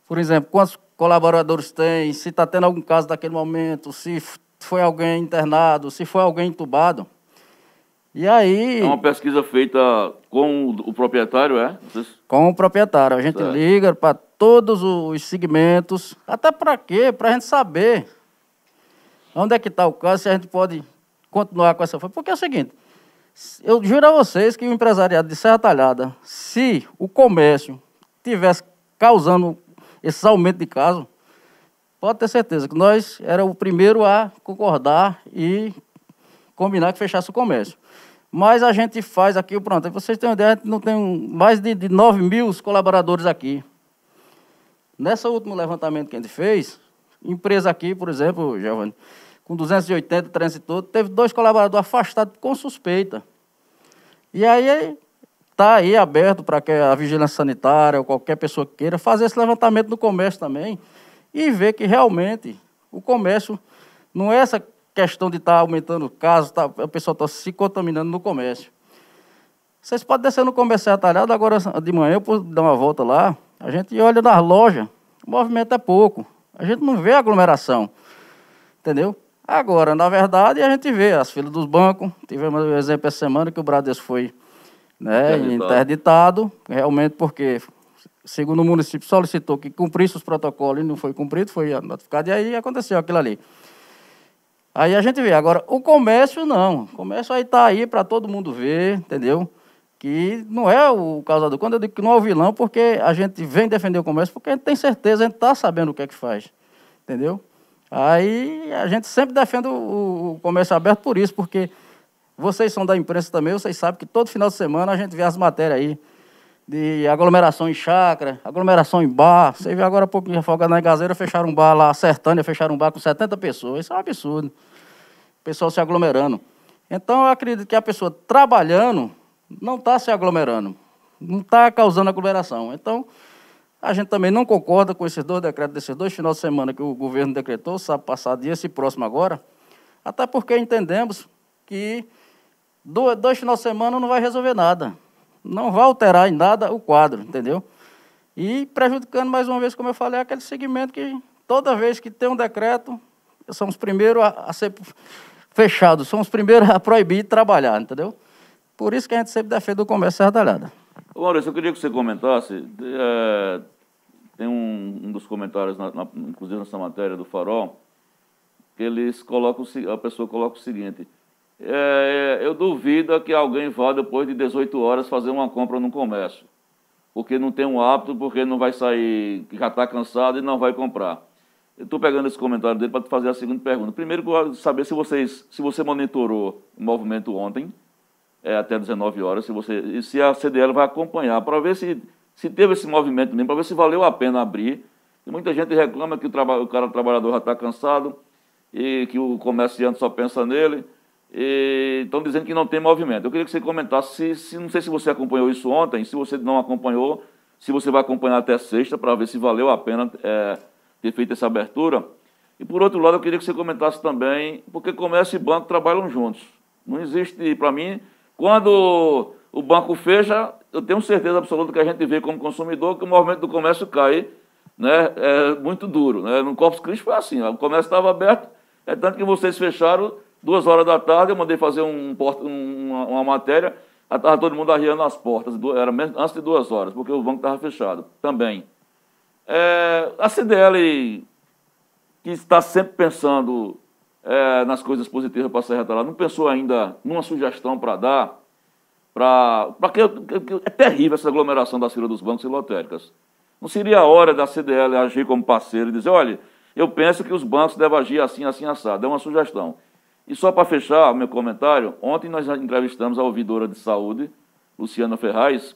F: Por exemplo, quantos colaboradores tem, se está tendo algum caso daquele momento, se foi alguém internado, se foi alguém entubado. E aí.
B: É uma pesquisa feita com o proprietário, é?
F: Com o proprietário. A gente certo. liga para todos os segmentos. Até para quê? Para a gente saber onde é que está o caso, se a gente pode continuar com essa. Porque é o seguinte. Eu juro a vocês que o empresariado de Serra Talhada, se o comércio tivesse causando esse aumento de casos, pode ter certeza que nós era o primeiro a concordar e combinar que fechasse o comércio. Mas a gente faz aqui, pronto, vocês têm uma ideia, a gente não tem mais de, de 9 mil colaboradores aqui. Nessa último levantamento que a gente fez, empresa aqui, por exemplo, Giovanni, com 280 trânsito teve dois colaboradores afastados com suspeita. E aí está aí aberto para que a vigilância sanitária ou qualquer pessoa que queira fazer esse levantamento no comércio também e ver que realmente o comércio não é essa questão de estar tá aumentando casos, tá, a pessoa está se contaminando no comércio. Vocês podem descer no comércio atalhado, agora de manhã eu posso dar uma volta lá, a gente olha nas lojas, o movimento é pouco, a gente não vê aglomeração, entendeu? Agora, na verdade, a gente vê as filas dos bancos, tivemos um exemplo essa semana que o Bradesco foi né, interditado. interditado, realmente porque, segundo o município, solicitou que cumprisse os protocolos e não foi cumprido, foi notificado, e aí aconteceu aquilo ali. Aí a gente vê. Agora, o comércio não. O comércio aí está aí para todo mundo ver, entendeu? Que não é o causador. Quando eu digo que não é o vilão, porque a gente vem defender o comércio, porque a gente tem certeza, a gente está sabendo o que é que faz. Entendeu? Aí a gente sempre defende o, o comércio aberto por isso, porque vocês são da imprensa também, vocês sabem que todo final de semana a gente vê as matérias aí de aglomeração em chácara, aglomeração em bar. Você viu agora há pouco em Folga na Gazeira, fecharam um bar lá, Sertânia, fecharam um bar com 70 pessoas. Isso é um absurdo. O pessoal se aglomerando. Então, eu acredito que a pessoa trabalhando não está se aglomerando, não está causando aglomeração. Então, a gente também não concorda com esses dois decretos, desses dois finais de semana que o governo decretou, sábado passado e esse próximo agora, até porque entendemos que dois finais de semana não vai resolver nada não vai alterar em nada o quadro, entendeu? E prejudicando, mais uma vez, como eu falei, aquele segmento que toda vez que tem um decreto, são os primeiros a, a ser fechados, são os primeiros a proibir trabalhar, entendeu? Por isso que a gente sempre defende o comércio serradalhada.
B: Maurício, eu queria que você comentasse, é, tem um, um, dos comentários, na, na, inclusive nessa matéria do Farol, que eles colocam, a pessoa coloca o seguinte, é, eu duvido que alguém vá depois de 18 horas fazer uma compra no comércio, porque não tem um hábito, porque não vai sair, já está cansado e não vai comprar. Eu estou pegando esse comentário dele para fazer a segunda pergunta. Primeiro, saber se, vocês, se você monitorou o movimento ontem, é, até 19 horas, se, você, e se a CDL vai acompanhar, para ver se, se teve esse movimento mesmo, para ver se valeu a pena abrir. E muita gente reclama que o, traba, o cara o trabalhador já está cansado e que o comerciante só pensa nele. E estão dizendo que não tem movimento. Eu queria que você comentasse, se, se, não sei se você acompanhou isso ontem, se você não acompanhou, se você vai acompanhar até sexta para ver se valeu a pena é, ter feito essa abertura. E por outro lado, eu queria que você comentasse também, porque comércio e banco trabalham juntos. Não existe, para mim, quando o banco fecha, eu tenho certeza absoluta que a gente vê como consumidor que o movimento do comércio cai, né, é muito duro. Né? No Corpus Christi foi assim, o comércio estava aberto, é tanto que vocês fecharam duas horas da tarde, eu mandei fazer um, uma, uma matéria, estava todo mundo arriando as portas, era antes de duas horas, porque o banco estava fechado também. É, a CDL, que está sempre pensando é, nas coisas positivas para a Serra Talada, não pensou ainda numa sugestão para dar, para que, que, é terrível essa aglomeração da fila dos bancos e lotéricas. Não seria a hora da CDL agir como parceiro e dizer, olha, eu penso que os bancos devem agir assim, assim, assado. É uma sugestão. E só para fechar o meu comentário, ontem nós entrevistamos a ouvidora de saúde, Luciana Ferraz,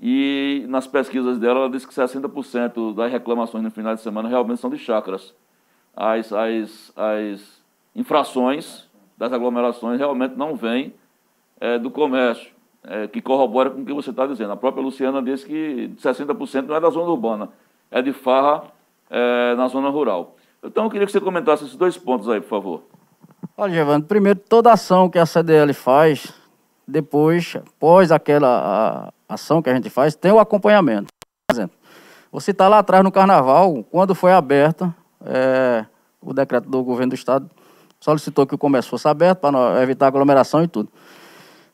B: e nas pesquisas dela ela disse que 60% das reclamações no final de semana realmente são de chácaras. As, as, as infrações das aglomerações realmente não vêm é, do comércio, é, que corrobora com o que você está dizendo. A própria Luciana disse que 60% não é da zona urbana, é de farra é, na zona rural. Então eu queria que você comentasse esses dois pontos aí, por favor.
F: Olha, Giovanni, primeiro, toda ação que a CDL faz, depois, após aquela ação que a gente faz, tem o acompanhamento. Por exemplo, você está lá atrás no carnaval, quando foi aberta, é, o decreto do governo do estado solicitou que o comércio fosse aberto para evitar aglomeração e tudo.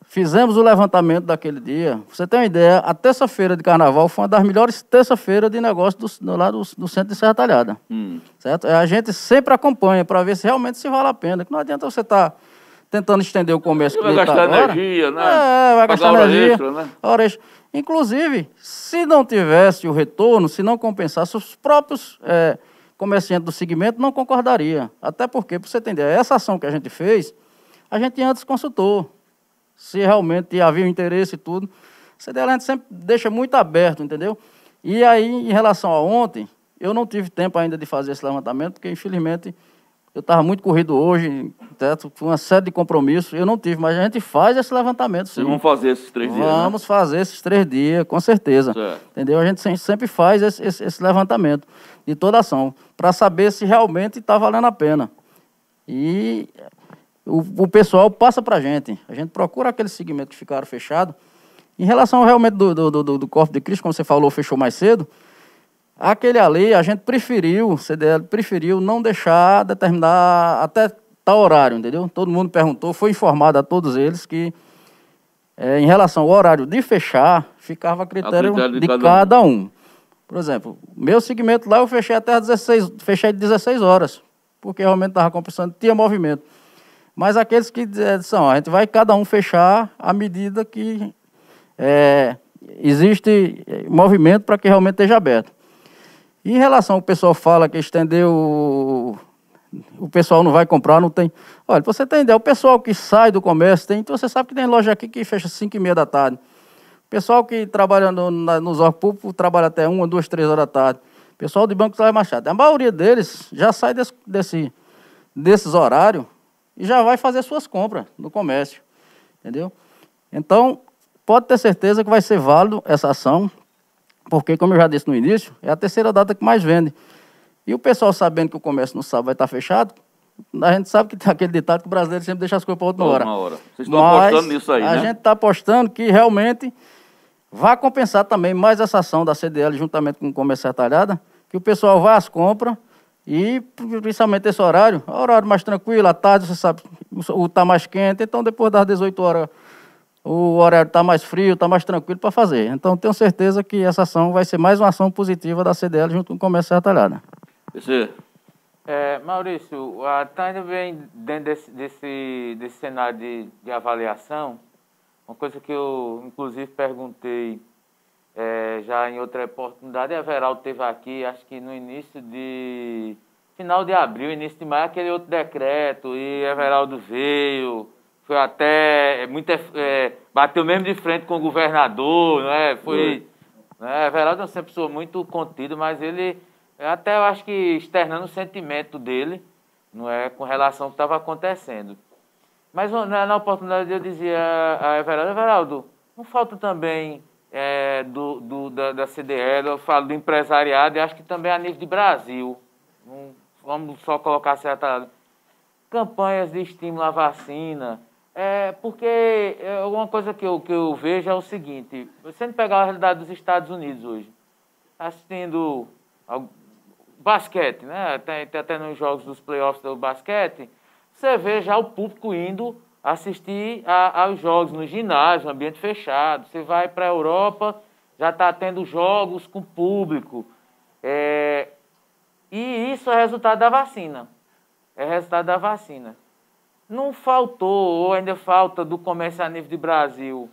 F: Fizemos o levantamento daquele dia. Você tem uma ideia, a terça-feira de carnaval foi uma das melhores terça-feiras de negócio do, do, lá do, do, centro de Serra Talhada. Hum. Certo? A gente sempre acompanha para ver se realmente se vale a pena. Que não adianta você estar tá tentando estender o comércio.
B: Vai gastar tá energia, né?
F: É, vai gastar energia. Extra, né? Hora extra. Inclusive, se não tivesse o retorno, se não compensasse, os próprios é, comerciantes do segmento não concordariam. Até porque, para você entender, essa ação que a gente fez, a gente antes consultou se realmente havia interesse e tudo. CDL a gente sempre deixa muito aberto, entendeu? E aí, em relação a ontem, eu não tive tempo ainda de fazer esse levantamento, porque infelizmente eu estava muito corrido hoje, teto, uma série de compromissos, eu não tive, mas a gente faz esse levantamento. Sim.
B: Vocês vão fazer esses três dias?
F: Né? Vamos
B: né?
F: fazer esses três dias, com certeza. Certo. Entendeu? A gente sempre faz esse, esse, esse levantamento de toda ação, para saber se realmente está valendo a pena. E o, o pessoal passa para a gente. A gente procura aqueles segmentos que ficaram fechados. Em relação realmente do, do, do, do Corpo de Cristo, como você falou, fechou mais cedo, aquele ali a gente preferiu, o CDL preferiu não deixar determinar até tal horário, entendeu? Todo mundo perguntou, foi informado a todos eles que é, em relação ao horário de fechar, ficava a critério, a critério de, de, cada, um. um. Por exemplo, meu segmento lá eu fechei até às 16, fechei de 16 horas, porque realmente estava compensando, tinha movimento. Mas aqueles que são, a gente vai cada um fechar à medida que é, existe movimento para que realmente esteja aberto. Em relação ao pessoal fala que estendeu, o pessoal não vai comprar, não tem. Olha, você tem ideia, o pessoal que sai do comércio, tem, então você sabe que tem loja aqui que fecha 5 e meia da tarde. O pessoal que trabalha no, na, nos órgãos públicos trabalha até 1, 2, 3 horas da tarde. O pessoal de banco trabalha mais chato. A maioria deles já sai desse, desse, desses horários e já vai fazer suas compras no comércio. Entendeu? Então, pode ter certeza que vai ser válido essa ação, porque, como eu já disse no início, é a terceira data que mais vende. E o pessoal sabendo que o comércio no sábado vai estar fechado, a gente sabe que tem aquele ditado que o brasileiro sempre deixa as coisas para outra hora.
B: hora. Vocês estão Mas apostando nisso aí,
F: a
B: né?
F: gente está apostando que realmente vai compensar também mais essa ação da CDL juntamente com o comércio atalhada, que o pessoal vai às compras e principalmente esse horário, é horário mais tranquilo, à tarde, você sabe, o está mais quente, então depois das 18 horas o horário está mais frio, está mais tranquilo para fazer. Então tenho certeza que essa ação vai ser mais uma ação positiva da CDL junto com o comércio retalhado.
E: Você. É, Maurício, a Tânia vem dentro desse, desse, desse cenário de, de avaliação, uma coisa que eu inclusive perguntei é, já em outra oportunidade, a Veraldo teve aqui, acho que no início de final de abril, início de maio, aquele outro decreto, e Everaldo veio, foi até, é, muito, é, bateu mesmo de frente com o governador, não é? Foi, né? Everaldo é uma pessoa muito contido, mas ele, até eu acho que externando o sentimento dele, não é, com relação ao que estava acontecendo. Mas na, na, oportunidade eu dizia a Everaldo, Everaldo, não falta também é, do, do, da, da CDL, eu falo do empresariado e acho que também a nível de Brasil. Não, vamos só colocar certa campanhas de estímulo à vacina. É, porque é, uma coisa que eu, que eu vejo é o seguinte, você não pegar a realidade dos Estados Unidos hoje, assistindo ao basquete, né? Tem até nos jogos dos playoffs do basquete, você vê já o público indo assistir a, aos jogos no ginásio, ambiente fechado. Você vai para a Europa, já está tendo jogos com público. É, e isso é resultado da vacina. É resultado da vacina. Não faltou, ou ainda falta, do comércio a nível de Brasil.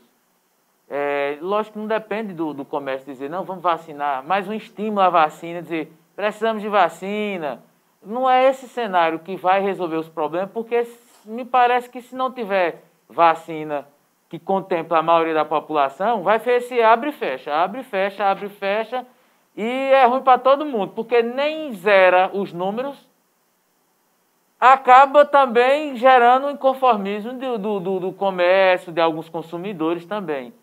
E: É, lógico que não depende do, do comércio dizer, não, vamos vacinar, mas um estímulo à vacina, dizer, precisamos de vacina. Não é esse cenário que vai resolver os problemas, porque me parece que se não tiver vacina que contempla a maioria da população, vai ser esse abre e fecha, abre e fecha, abre e fecha, e é ruim para todo mundo, porque nem zera os números, acaba também gerando um inconformismo do, do, do comércio, de alguns consumidores também.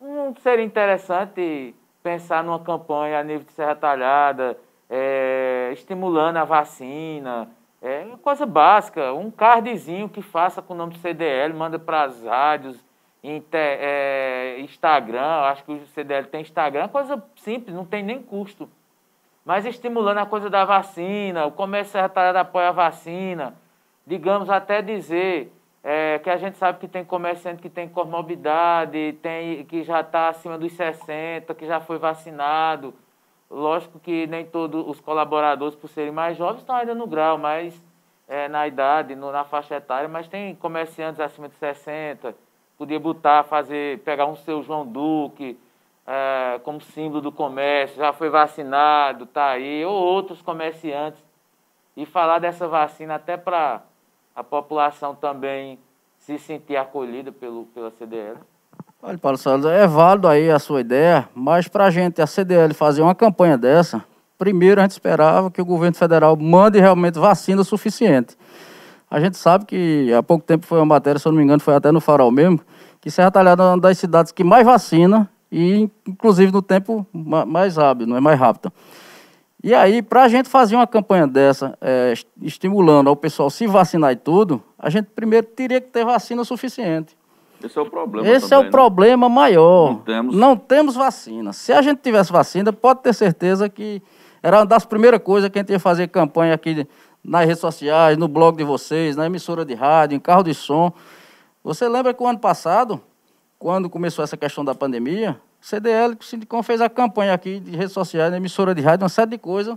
E: Não seria interessante pensar numa campanha a nível de Serra Talhada, é, estimulando a vacina, é coisa básica, um cardzinho que faça com o nome do CDL, manda para as rádios, inter, é, Instagram, acho que o CDL tem Instagram, coisa simples, não tem nem custo. Mas estimulando a coisa da vacina, o comércio retalhado apoia a vacina, digamos até dizer é, que a gente sabe que tem comerciante que tem comorbidade, tem, que já está acima dos 60, que já foi vacinado, Lógico que nem todos os colaboradores, por serem mais jovens, estão ainda no grau, mas é, na idade, no, na faixa etária, mas tem comerciantes acima de 60, podia botar, fazer, pegar um seu João Duque é, como símbolo do comércio, já foi vacinado, tá aí, ou outros comerciantes, e falar dessa vacina até para a população também se sentir acolhida pelo, pela CDL.
F: Olha, Paulo Salles, é válido aí a sua ideia, mas para a gente, a CDL, fazer uma campanha dessa, primeiro a gente esperava que o governo federal mande realmente vacina suficiente. A gente sabe que há pouco tempo foi uma matéria, se eu não me engano, foi até no Farol mesmo, que Serra Talhada é uma das cidades que mais vacina e, inclusive, no tempo mais rápido, não é mais rápido. E aí, para a gente fazer uma campanha dessa, é, estimulando ao pessoal se vacinar e tudo, a gente primeiro teria que ter vacina suficiente.
B: Esse é o problema.
F: Esse
B: também,
F: é o né? problema maior.
B: Não temos...
F: não temos vacina. Se a gente tivesse vacina, pode ter certeza que era uma das primeiras coisas que a gente ia fazer campanha aqui nas redes sociais, no blog de vocês, na emissora de rádio, em carro de som. Você lembra que o ano passado, quando começou essa questão da pandemia, CDL, o Sindicom, fez a campanha aqui de redes sociais, na emissora de rádio, uma série de coisas.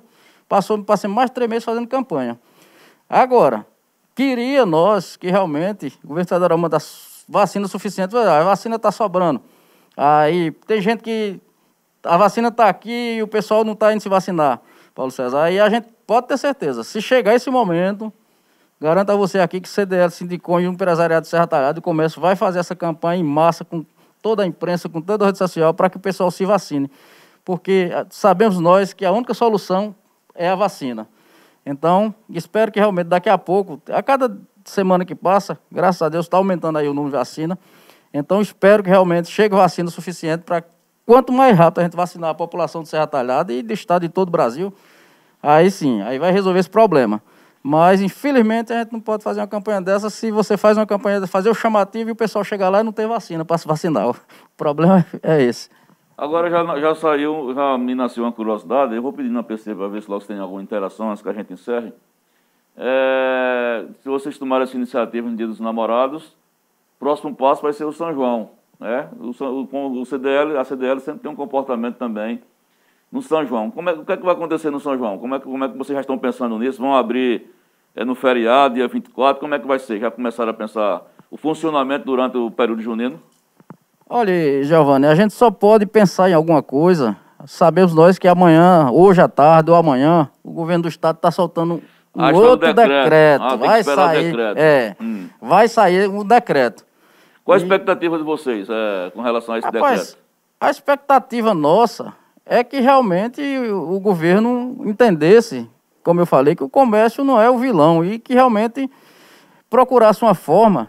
F: Passou, passei mais de três meses fazendo campanha. Agora, queria nós que realmente o governo federal mandasse vacina suficiente. A vacina está sobrando. Aí tem gente que a vacina está aqui e o pessoal não está indo se vacinar, Paulo César. Aí a gente pode ter certeza, se chegar esse momento, garanto a você aqui que CDL, Sindicom e o Empresariado de Serra Talhada, o comércio vai fazer essa campanha em massa com toda a imprensa, com toda a rede social, para que o pessoal se vacine. Porque ah, sabemos nós que a única solução é a vacina. Então, espero que realmente daqui a pouco, a cada semana que passa, graças a Deus, está aumentando aí o número de vacina. Então, espero que realmente chegue vacina suficiente para, quanto mais rápido a gente vacinar a população de Serra Talhada e do estado de todo o Brasil, aí sim, aí vai resolver esse problema. Mas, infelizmente, a gente não pode fazer uma campanha dessa se você faz uma campanha, fazer o chamativo e o pessoal chegar lá e não tem vacina para se vacinar. O problema é esse.
B: Agora já, já saiu, já me nasceu uma curiosidade, eu vou pedir na PC para ver se logo tem alguma interação antes que a gente encerre. É, se vocês tomarem essa iniciativa no Dia dos Namorados, próximo passo vai ser o São João. Né? O, o CDL, a CDL sempre tem um comportamento também no São João. Como é, o que, é que vai acontecer no São João? Como é, como é que vocês já estão pensando nisso? Vão abrir é, no feriado, dia 24? Como é que vai ser? Já começaram a pensar o funcionamento durante o período junino?
F: Olha, Giovanni, a gente só pode pensar em alguma coisa. Sabemos nós que amanhã, hoje à tarde ou amanhã, o governo do estado está soltando um
B: Ah,
F: outro
B: decreto.
F: decreto.
B: Ah,
F: vai sair.
B: decreto.
F: É,
B: Hum.
F: vai sair um decreto.
B: Qual a expectativa de vocês é, com relação a esse
F: Rapaz,
B: decreto?
F: a expectativa nossa é que realmente o governo entendesse, como eu falei, que o comércio não é o vilão e que realmente procurasse uma forma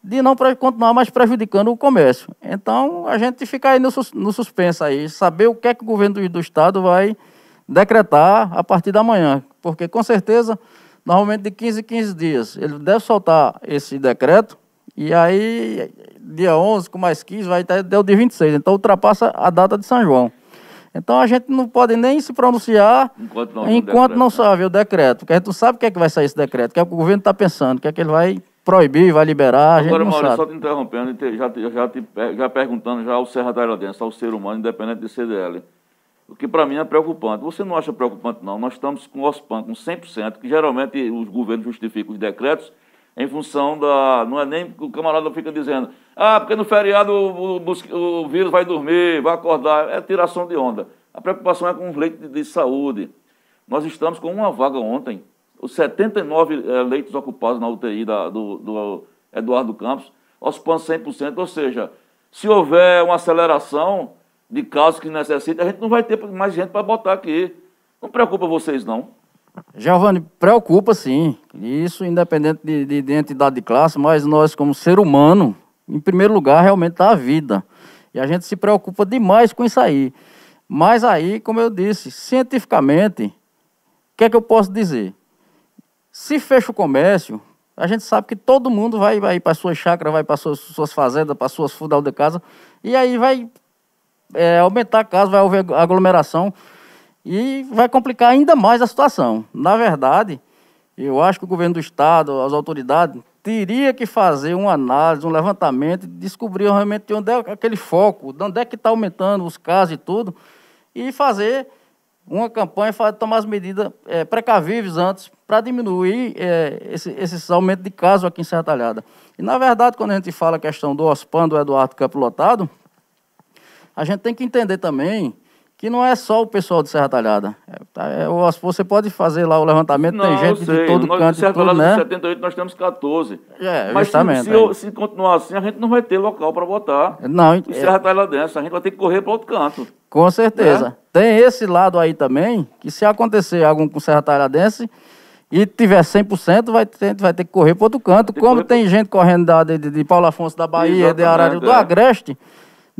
F: de não continuar mais prejudicando o comércio. Então, a gente fica aí no, no suspenso aí, saber o que é que o governo do, do estado vai decretar a partir da manhã, porque com certeza, normalmente de 15 em 15 dias, ele deve soltar esse decreto e aí dia 11 com mais 15 vai até o dia 26, então ultrapassa a data de São João. Então a gente não pode nem se pronunciar
B: Enquanto não
F: enquanto não sabe o decreto, porque a gente não sabe o que é que vai sair esse decreto, o que é que o governo está pensando, o que é que ele vai proibir, vai liberar, a gente
B: Agora,
F: não
B: Maurício, só
F: sabe.
B: te interrompendo, te- já, já, te já perguntando já ao Serra Tailadense, ao ser humano, independente de CDL. O que para mim é preocupante. Você não acha preocupante, não? Nós estamos com o OSPAN com 100%, que geralmente os governos justificam os decretos em função da. Não é nem que o camarada fica dizendo, ah, porque no feriado o, o o vírus vai dormir, vai acordar. É tiração de onda. A preocupação é com os leitos de, de saúde. Nós estamos com uma vaga ontem, os 79 eh, leitos ocupados na UTI da- do, do Eduardo Campos, OSPAN 100%, ou seja, se houver uma aceleração de casos que necessitem, a gente não vai ter mais gente para botar aqui. Não preocupa vocês, não.
F: Giovanni, preocupa sim, isso independente de, de, de entidade de classe, mas nós como ser humano, em primeiro lugar, realmente está a vida. E a gente se preocupa demais com isso aí. Mas aí, como eu disse, cientificamente, o que é que eu posso dizer? Se fecha o comércio, a gente sabe que todo mundo vai, vai para suas chácaras, vai para suas, suas fazendas, para suas fundal de casa, e aí vai é, aumentar a casa, vai haver aglomeração e vai complicar ainda mais a situação. Na verdade, eu acho que o governo do estado, as autoridades, teria que fazer uma análise, um levantamento, descobrir realmente onde é aquele foco, de onde é que está aumentando os casos e tudo, e fazer uma campanha, fa- tomar as medidas eh, precavíveis antes para diminuir eh, esse, esses aumentos de casos aqui em Serra Talhada. E, na verdade, quando a gente fala a questão do OSPAN, do Eduardo Campo Lotado, a gente tem que entender também que não é só o pessoal de Serra Talhada. É, tá, é, você pode fazer lá o levantamento, tem gente
B: sei.
F: de todo
B: nós,
F: canto
B: de
F: tudo,
B: lado,
F: né?
B: de 78 nós temos 14.
F: É,
B: Mas se,
F: justamente,
B: se,
F: é.
B: eu- se continuar assim, a gente não vai ter local para botar.
F: Não,
B: O
F: é,
B: Serra Tailadense, a gente vai ter que correr para outro canto.
F: Com certeza.
B: Né?
F: Tem esse lado aí também, que se acontecer algum com Serra Talhadense e tiver 100%, vai ter, vai ter que correr para outro canto.
B: que
F: Como tem gente correndo da, de, de Paulo Afonso da Bahia, de
B: Exatamente,
F: Arara do
B: é.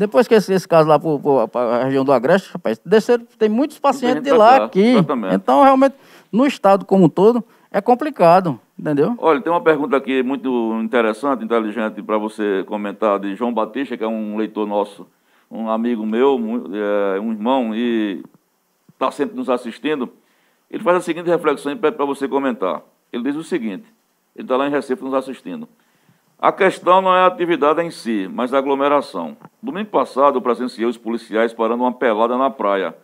F: Depois que esse, esse caso lá para a região do Agreste, rapaz, desceram, tem muitos pacientes de lá aqui.
B: exatamente.
F: Então, realmente, no estado como um todo, é complicado, entendeu?
B: Olha, tem uma pergunta aqui muito interessante, inteligente, para você comentar, de João Batista, que é um leitor nosso, um amigo meu, é, um irmão, e está sempre nos assistindo. Ele faz a seguinte reflexão e pede para você comentar. Ele diz o seguinte: ele está lá em Recife nos assistindo. A questão não é a atividade em si, mas a aglomeração. Domingo passado, eu presenciei os policiais parando uma pelada na praia,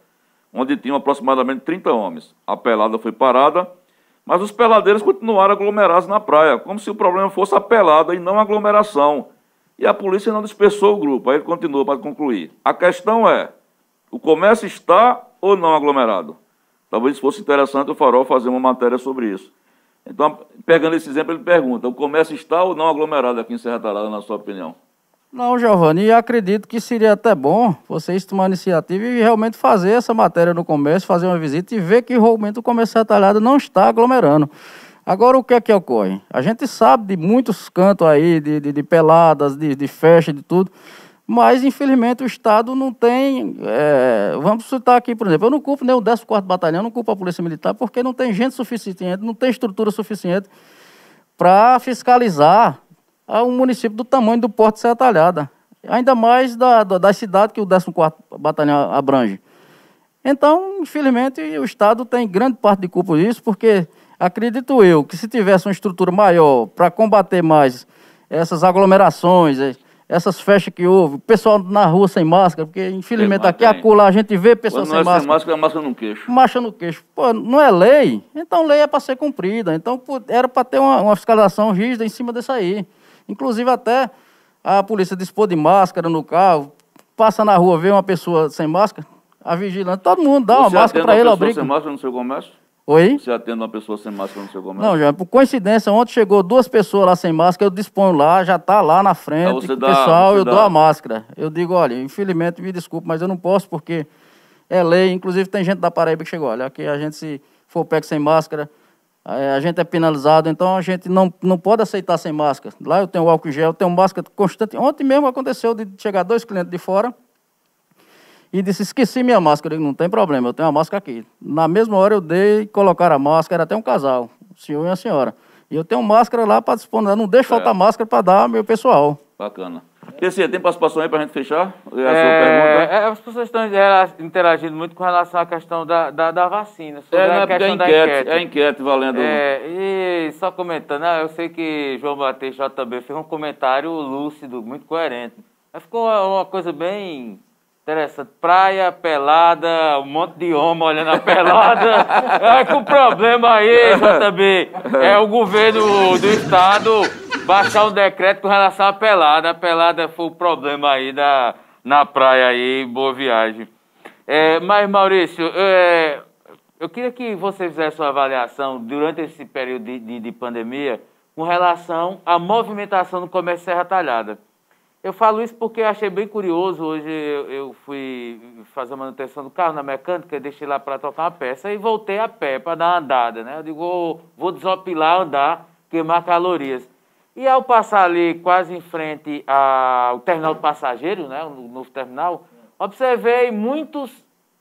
B: onde tinham aproximadamente 30 homens. A pelada foi parada, mas os peladeiros continuaram aglomerados na praia, como se o problema fosse a pelada e não a aglomeração. E a polícia não dispersou o grupo. Aí ele continuou para concluir. A questão é: o comércio está ou não aglomerado? Talvez fosse interessante o Farol fazer uma matéria sobre isso. Então, pegando esse exemplo, ele pergunta: o comércio está ou não aglomerado aqui em Serra Talhada, na sua opinião?
F: Não, Giovanni, e acredito que seria até bom vocês tomar iniciativa e realmente fazer essa matéria no comércio, fazer uma visita e ver que realmente o comércio retalhado não está aglomerando. Agora, o que é que ocorre? A gente sabe de muitos cantos aí, de, de, de peladas, de, de festa, de tudo, mas infelizmente o Estado não tem. é, vamos citar aqui, por exemplo, eu não culpo nem o 14 Batalhão, não culpo a Polícia Militar, porque não tem gente suficiente, não tem estrutura suficiente para fiscalizar um município do tamanho do Porto de Serra Talhada. Ainda mais da, da, que o 14º Batalhão abrange. Então, infelizmente, o Estado tem grande parte de culpa disso, porque acredito eu que se tivesse uma estrutura maior para combater mais essas aglomerações, essas festas que houve, o pessoal na rua sem máscara, porque infelizmente aqui e
B: tem.
F: acolá a gente vê pessoas sem
B: é sem
F: máscara
B: máscara, é máscara no queixo.
F: marcha no queixo. Pô, não é lei? Então lei é para ser cumprida. Então era para ter uma, uma fiscalização rígida em cima disso aí. Inclusive até a polícia dispor de máscara no carro, passa na rua, vê uma pessoa sem máscara, a vigilante, todo mundo dá uma
B: Você
F: máscara
B: atende
F: para
B: uma
F: ele,
B: pessoa
F: obriga.
B: sem máscara no seu comércio?
F: Oi?
B: Você atende uma pessoa sem máscara no seu comércio?
F: Não, João, por coincidência, ontem chegou duas pessoas lá sem máscara, eu disponho lá, já tá lá na frente,
B: Ah, dá-
F: pessoal, eu
B: dá-
F: dou a máscara. Eu digo, olha, infelizmente, me desculpe, mas eu não posso porque é lei, inclusive tem gente da Paraíba que chegou, olha, aqui a gente se for pego sem máscara, eh, a gente é penalizado, então a gente não, não pode aceitar sem máscara. Lá eu tenho álcool em gel, eu tenho máscara constante. Ontem mesmo aconteceu de chegar dois clientes de fora, e disse, esqueci minha máscara. Eu digo, não tem problema, eu tenho a máscara aqui. Na mesma hora eu dei, colocaram a máscara, até um casal, o senhor e a senhora. E eu tenho máscara lá para disponer, não deixo faltar máscara para dar ao meu pessoal.
B: Bacana. Esse tem participação aí pra gente fechar? É a sua
E: É,
B: pergunta?
E: é, as pessoas estão rela- interagindo muito com relação à questão da, da, da vacina. Sobre
B: É, não
E: a
B: é porque é
E: questão da
B: enquete,
E: enquete.
B: é enquete valendo.
E: É, e só comentando, ah, eu sei que João Batista JB fez um comentário lúcido, muito coerente. Mas ficou uma coisa bem interessante. Praia, pelada, um monte de homem olhando a pelada. *laughs* é que o problema aí, JB, é o governo do estado baixar um decreto com relação à pelada. A pelada foi o problema aí da, na praia aí, boa viagem. É, mas, Maurício, é, eu queria que você fizesse uma avaliação durante esse período de, de- de pandemia com relação à movimentação do comércio Serra Talhada. Eu falo isso porque achei bem curioso. Hoje eu, eu fui fazer a manutenção do carro na mecânica, deixei lá para trocar uma peça e voltei a pé para dar uma andada. Né? Eu digo, "Ô, vou desopilar, andar, queimar calorias. E ao passar ali quase em frente ao terminal de passageiros, né, o novo terminal, observei muitos,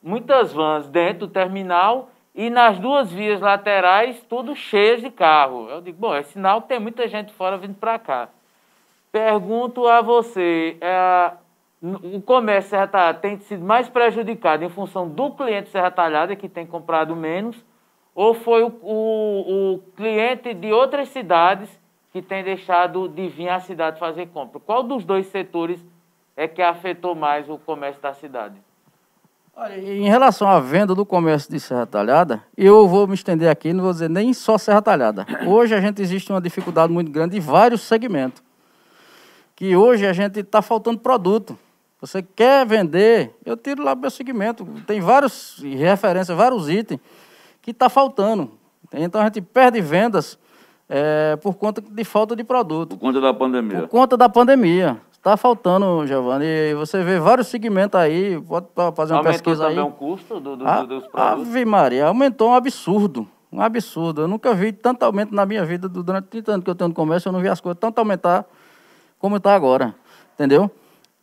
E: muitas vans dentro do terminal e nas duas vias laterais, tudo cheio de carro. Eu digo, bom, é sinal que tem muita gente fora vindo para cá. Pergunto a você, é, o comércio Serra Talhada tem sido mais prejudicado em função do cliente Serra Talhada, que tem comprado menos, ou foi o, o- o cliente de outras cidades que tem deixado de vir à cidade fazer compra? Qual dos dois setores é que afetou mais o comércio da cidade?
F: Olha, em relação à venda do comércio de Serra Talhada, eu vou me estender aqui, não vou dizer nem só Serra Talhada. Hoje a gente existe uma dificuldade muito grande em vários segmentos. Que hoje a gente está faltando produto. Você quer vender, eu tiro lá meu segmento. Tem vários referências, vários itens que está faltando. Então a gente perde vendas eh, por conta de falta de produto.
B: Por conta da pandemia.
F: Por conta da pandemia. Está faltando, Giovanni. E você vê vários segmentos aí, pode fazer uma
E: Aumentou
F: pesquisa
E: também
F: aí.
E: o custo do- do-
F: Ah,
E: do- dos produtos?
F: Ave Maria, aumentou um absurdo. Um absurdo. Eu nunca vi tanto aumento na minha vida. Durante 30 anos que eu tenho no comércio, eu não vi as coisas tanto aumentar como está agora. Entendeu?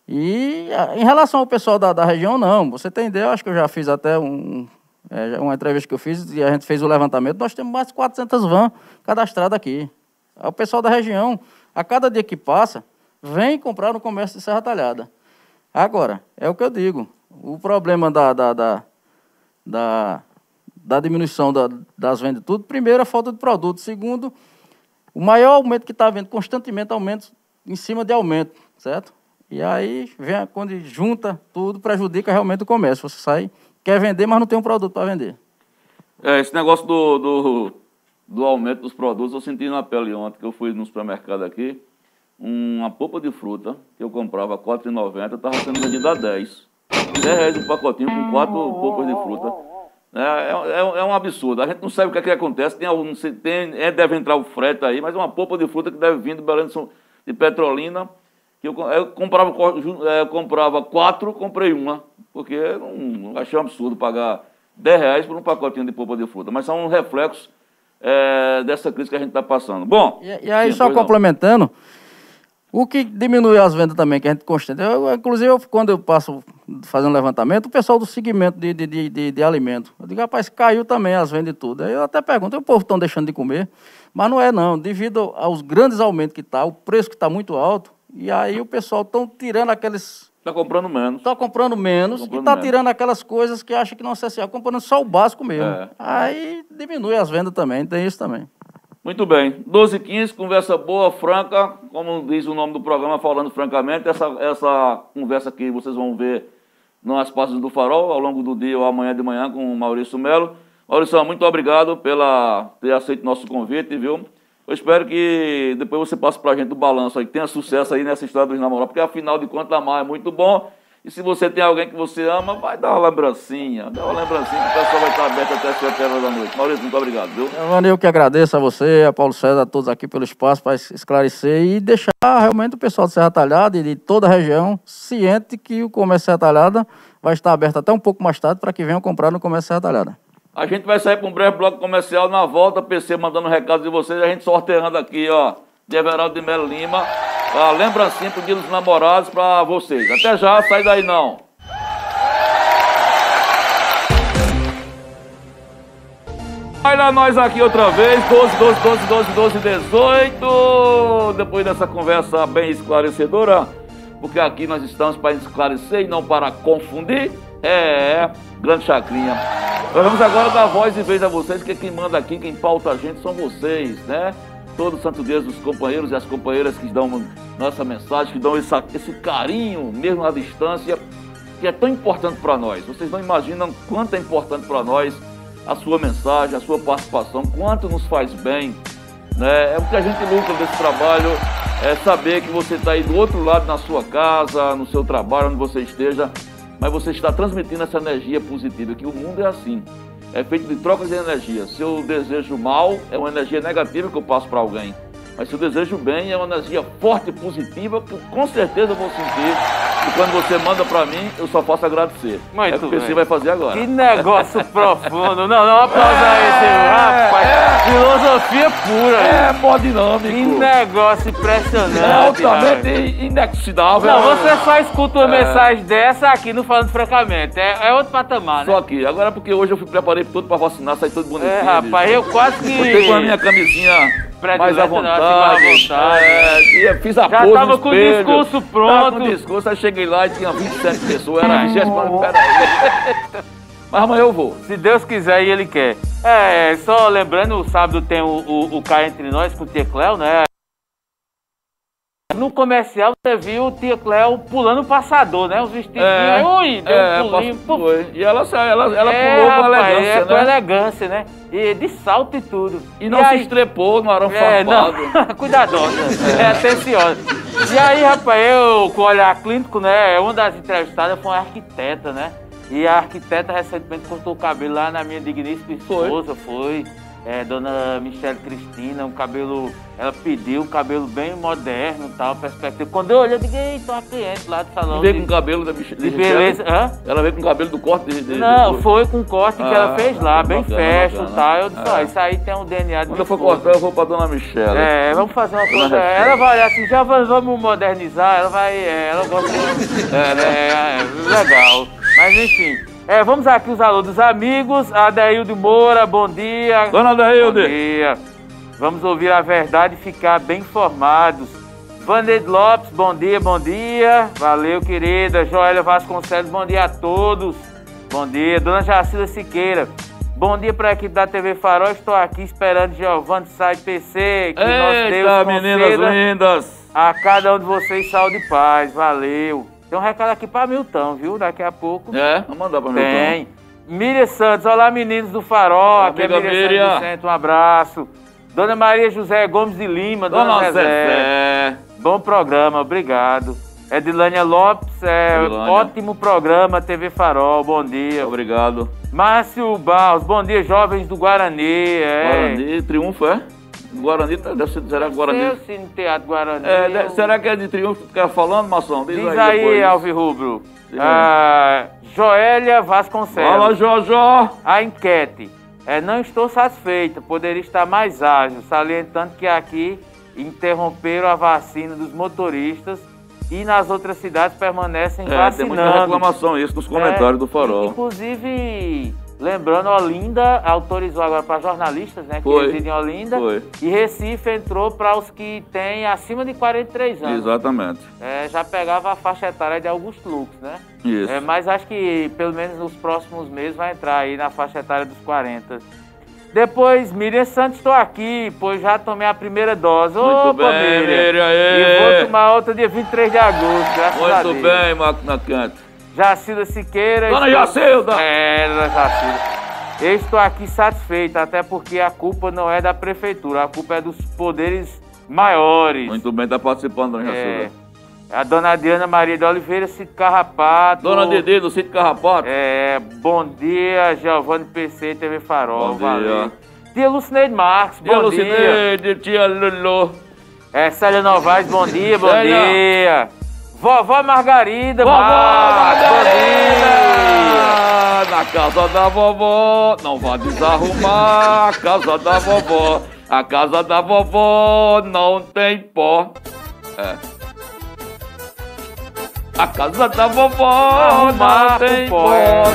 F: E ah, em relação ao pessoal da, da região, não. Você tem ideia, eu acho que eu já fiz até um, é, uma entrevista que eu fiz e a gente fez o levantamento. Nós temos mais de 400 vans cadastradas aqui. O pessoal da região, a cada dia que passa, vem comprar no comércio de Serra Talhada. Agora, é o que eu digo. O problema da, da, da, da, da diminuição da- das vendas tudo, primeiro, a falta de produto. Segundo, o maior aumento que está havendo, constantemente aumento em cima de aumento, certo? E aí, vem, quando junta tudo, prejudica realmente o comércio. Você sai, quer vender, mas não tem um produto para vender.
B: É, esse negócio do, do, do aumento dos produtos, eu senti na pele ontem, que eu fui no supermercado aqui, uma polpa de fruta, que eu comprava R$ 4,90, estava sendo vendida a 10. 10 reais um pacotinho com quatro polpas de fruta. É, é, é- um absurdo. A gente não sabe o que, é que acontece. Tem, algum- tem, é, deve entrar o frete aí, mas é uma polpa de fruta que deve vir do Belém de, São- de Petrolina. Que eu, eu comprava, é, eu comprava quatro, comprei uma. Porque eu não, achei um absurdo pagar 10 reais por um pacotinho de polpa de fruta. Mas são um reflexo é, dessa crise que a gente está passando. Bom.
F: E, e aí,
B: sim,
F: só
B: pois não.
F: complementando, o que diminui as vendas também, que a gente constante. Eu, inclusive, eu, quando eu passo fazendo levantamento, o pessoal do segmento de, de, de, de, alimento. Eu digo, rapaz, caiu também as vendas e tudo. Aí eu até pergunto, o povo estão deixando de comer? Mas não é não, devido aos grandes aumentos que está, o preço que está muito alto, e aí o pessoal estão tirando aqueles.
B: Está comprando menos.
F: Está comprando menos
B: Comprando
F: e está tirando aquelas coisas que acha que não é essencial, comprando só o básico mesmo.
B: É.
F: Aí diminui as vendas também, tem isso também.
B: Muito bem. 12 h 15, conversa boa, franca, como diz o nome do programa, falando francamente. Essa, essa conversa aqui vocês vão ver nas páginas do Farol, ao longo do dia ou amanhã de manhã, com o Maurício Melo. Maurício, muito obrigado pela ter aceito nosso convite, viu? Eu espero que depois você passe pra gente o balanço aí, que tenha sucesso aí nessa história dos namorados, porque afinal de contas, amar é muito bom E se você tem alguém que você ama, vai dar uma lembrancinha. Dá uma lembrancinha que o pessoal vai estar aberto até as 7 horas da noite. Maurício, muito obrigado, viu?
F: Eu que agradeço a você, a Paulo César, a todos aqui pelo espaço para esclarecer e deixar realmente o pessoal de Serra Talhada e de toda a região ciente que o comércio Serra Talhada vai estar aberto até um pouco mais tarde para que venham comprar no comércio Serra Talhada.
B: A gente vai sair para um breve bloco comercial na volta, PC mandando um recado de vocês, a gente sorteando aqui, ó, de Everaldo de Melo Lima, a lembrancinha pro dia dos namorados para vocês. Até já, sai daí não. Olha nós aqui outra vez, 12, 12, 12, 12, 12, 18. Depois dessa conversa bem esclarecedora, porque aqui nós estamos para esclarecer e não para confundir. É, grande chacrinha. Nós vamos agora dar voz e vez a vocês, que quem manda aqui, quem pauta a gente são vocês, né? Todo santo dia dos companheiros e as companheiras que dão nossa mensagem, que dão essa, esse carinho, mesmo à distância, que é tão importante para nós. Vocês não imaginam quanto é importante para nós a sua mensagem, a sua participação, quanto nos faz bem. Né? É o que a gente luta desse trabalho, é saber que você está aí do outro lado na sua casa, no seu trabalho, onde você esteja, mas você está transmitindo essa energia positiva, que o mundo é assim. É feito de trocas de energia. Se eu desejo mal, é uma energia negativa que eu passo para alguém. Mas se eu desejo bem, é uma energia forte e positiva que com certeza eu vou sentir e quando você manda pra mim, eu só posso agradecer.
E: Muito
B: é o que o PC vai fazer agora.
E: Que negócio *laughs* profundo. Não, não, aplausa
B: É,
E: esse, rapaz. Filosofia pura.
B: É, mó dinâmico.
E: Que negócio impressionante.
B: É altamente
E: rapaz.
B: inexcidável.
E: Não, você só escuta uma
B: É.
E: mensagem dessa aqui no Falando Francamente. É, é outro patamar, né?
B: Só aqui. Agora é porque hoje eu fui preparei todo pra vacinar, sair todo bonitinho.
E: É, rapaz, eu quase que.
B: Botei com a minha camisinha mais à vontade.
E: assim, mais à vontade.
B: É, e eu fiz a
E: Já
B: pose
E: tava com o discurso
B: Tava
E: pronto.
B: com o discurso, aí cheguei lá e tinha 27 pessoas, era a 20 peraí. *laughs* Mas amanhã eu vou.
E: Se Deus quiser e Ele quer. É, só lembrando, o sábado tem o, o, o Cá Entre Nós com o Tia Cléo, né? No comercial você viu o Tia Cléo pulando o passador, né? Os vestidinhos.
B: É,
E: Ui, deu
B: é,
E: um pulinho.
B: foi. E ela, ela, ela
E: É,
B: pulou com elegância,
E: é, com
B: né?
E: elegância, né? E de salto e tudo.
B: E não se
E: aí-
B: estrepou no arame
E: É,
B: farpado.
E: não, *laughs* cuidadosa, é atenciosa. E aí, rapaz, eu com o olhar clínico, né? Uma das entrevistadas foi uma arquiteta, né? E a arquiteta recentemente cortou o cabelo lá na minha digníssima
B: Foi.
E: esposa, foi. É, dona Michelle Cristina, um cabelo. Ela pediu um cabelo bem moderno e tal, perspectiva. Quando eu olhei, eu digo, eita, uma cliente lá do salão.
B: Veio
E: de,
B: com o cabelo da bicha
E: de beleza. Hã?
B: Ela veio com o cabelo do corte de. de-
E: Não,
B: de-
E: foi com o corte que ela
B: Ah,
E: fez lá, bem
B: bacana,
E: fashion e tal. Eu disse, ó,
B: É.
E: isso aí tem um DNA de
B: Quando eu for cortar, eu vou pra dona Michelle.
E: É, vamos fazer uma coisa. Ela vai olhar assim, já vamos, modernizar, ela vai. é, ela gosta. *laughs* É, né? É, legal. Mas enfim. É, vamos aqui os alô dos amigos. Adeildo Moura, bom dia.
B: Dona
E: Bom
B: Adeilde.
E: dia. Vamos ouvir a verdade e ficar bem informados. Vaned Lopes, bom dia, bom dia. Valeu, querida. Joélia Vasconcelos, bom dia a todos. Bom dia. Dona Jacila Siqueira. Bom dia para a equipe da TV Farol. Estou aqui esperando Giovanni Sai PC. Que nosso
B: Eita,
E: Deus
B: meninas lindas.
E: a cada um de vocês saúde e paz. Valeu. Tem um recado aqui para Milton, viu? Daqui a pouco.
B: É, vamos mandar pra mim.
E: Tem. Miriam Santos, olá meninos do Farol, aqui é Miriam Santos
B: Miriam.
E: do Centro, um abraço. Dona Maria José Gomes de Lima, Dona,
B: Dona
E: Zezé.
B: Zezé.
E: Bom programa, obrigado. Edilânia Lopes, é,
B: Edilânia.
E: ótimo programa, TV Farol, bom dia.
B: Obrigado.
E: Márcio Barros, bom dia, jovens do Guarani. É.
B: Guarani, triunfo, é? Guarani, tá- deve ser, será que Guarani?
E: Seu Cine Teatro Guarani.
B: É, será que é de triunfo que tu quer falando, Mação? Diz,
E: Diz
B: aí,
E: aí,
B: aí.
E: Ah, Joélia Vasconcelos.
B: Fala, Jojó.
E: A enquete. É, não estou satisfeita, poderia estar mais ágil, salientando que aqui interromperam a vacina dos motoristas e nas outras cidades permanecem
B: É, tem
E: vacinando.
B: muita reclamação isso nos comentários
E: É,
B: do Farol.
E: Inclusive, lembrando, Olinda autorizou agora para jornalistas, né, que
B: Foi.
E: residem em Olinda.
B: Foi.
E: E Recife entrou para os que têm acima de 43 anos.
B: Exatamente.
E: É, já pegava a faixa etária de Augusto Lux, né?
B: Isso.
E: É, mas acho que pelo menos nos próximos meses vai entrar aí na faixa etária dos 40. Depois, Miriam Santos, estou aqui, pois já tomei a primeira dose.
B: Muito
E: Opa,
B: bem, Miriam,
E: E
B: aê.
E: vou tomar outra dia 23 de agosto, graças a Deus.
B: Muito bem, Máquina Cante.
E: Jacilda Siqueira.
B: Dona
E: estou-
B: Jacilda!
E: É, dona Jacilda. Eu estou aqui satisfeito, até porque a culpa não é da prefeitura, a culpa é dos poderes maiores.
B: Muito bem, tá participando, Dona
E: É.
B: Jacilda.
E: A dona Adriana Maria de Oliveira, Sítio Carrapato.
B: Dona Dede do Sítio Carrapato.
E: É, bom dia, Giovanni PC TV Farol.
B: Bom dia.
E: valeu. Tia Lucineide Marques, bom
B: Tia
E: dia.
B: Lucineide, tia Lulu.
E: É, Célia Novaes, bom dia, bom
B: Célia.
E: dia. Vovó Margarida,
B: Vovó. Margarida! Na casa da vovó, não vá desarrumar. A casa da vovó, a casa da vovó não tem pó. É. A casa da vovó não tem
E: pó.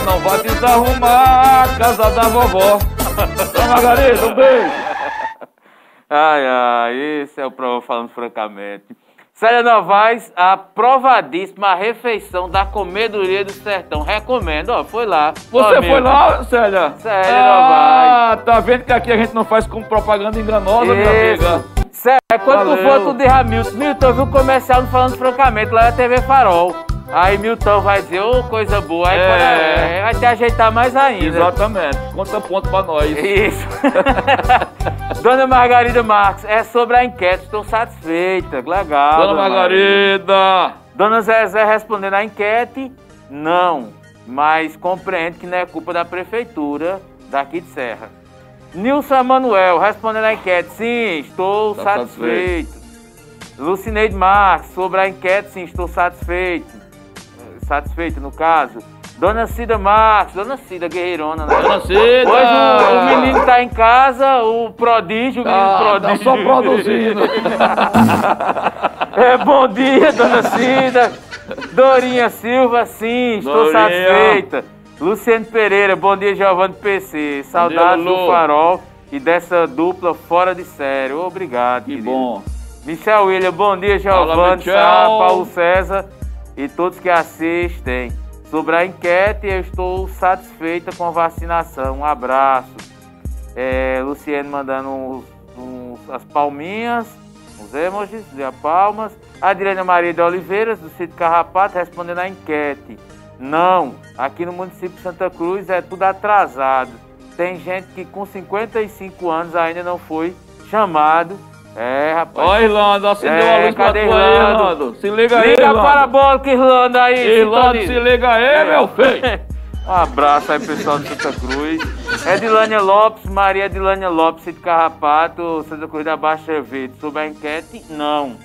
B: Não vá desarrumar a casa da vovó. *laughs* Dona Margarida, um beijo.
E: Ai, ai, esse é o Prova Falando Francamente. Célia Novaes, aprovadíssima refeição da Comedoria do Sertão. Recomendo, ó, foi lá.
B: Você
E: Ó,
B: foi
E: amigo.
B: lá, Célia?
E: Célia
B: Ah, tá vendo que aqui a gente não faz com propaganda enganosa, minha amiga?
E: Célia, quando tu
B: Valeu.
E: for, tu diz a Milton, eu vi o comercial do Falando Francamente lá na TV Farol. Aí Milton vai dizer, ô, coisa boa. Aí
B: É.
E: quando é, vai te ajeitar mais ainda.
B: Exatamente. Conta ponto pra nós.
E: Isso. *laughs* Dona Margarida Marques, é sobre a enquete, estou satisfeita. Legal.
B: Dona Margarida.
E: Dona Zezé respondendo à enquete, não, mas compreende que não é culpa da prefeitura daqui de Serra. Nilson Emanuel respondendo à enquete, sim, estou
B: Tá
E: satisfeito. Lucineide Marques, sobre a enquete, sim, estou satisfeito. Satisfeito, no caso. Dona Cida Marques, Dona Cida Guerreirona, né?
B: Dona Cida.
E: Hoje o, o menino tá em casa, o prodígio, o menino
B: Ah, tá
E: prodígio.
B: só produzindo. *laughs*
E: É, bom dia, dona Cida. Dorinha Silva, sim, estou
B: Dorinha.
E: satisfeita. Luciano Pereira, bom dia, Giovanni PC. Saudades
B: Lulu.
E: do farol e dessa dupla fora de série. Obrigado,
B: Que
E: querido.
B: bom.
E: Michel William, bom dia, Giovanni. Sá, Paulo César e todos que assistem. Sobre a enquete, eu estou satisfeita com a vacinação. Um abraço. É, Luciano mandando uns- uns- as palminhas, os emojis de palmas. Adriana Maria de Oliveira, do Sítio Carrapato, respondendo à enquete. Não, aqui no município de Santa Cruz é tudo atrasado. Tem gente que com 55 anos ainda não foi chamado. É, rapaz.
B: Ó, Irlanda, acendeu
E: É,
B: a luz pra tu
E: cadê
B: aí,
E: Irlando?
B: Se liga aí,
E: Liga
B: Irlando.
E: para a parabólica Irlanda aí.
B: Irlando,
E: sintoniza.
B: se liga aí, meu filho. *laughs*
E: Um abraço aí, pessoal de Santa Cruz. Edilânia Lopes, Maria Edilânia Lopes, de Carrapato, Santa Cruz da Baixa Verde. Sobre a enquete, não.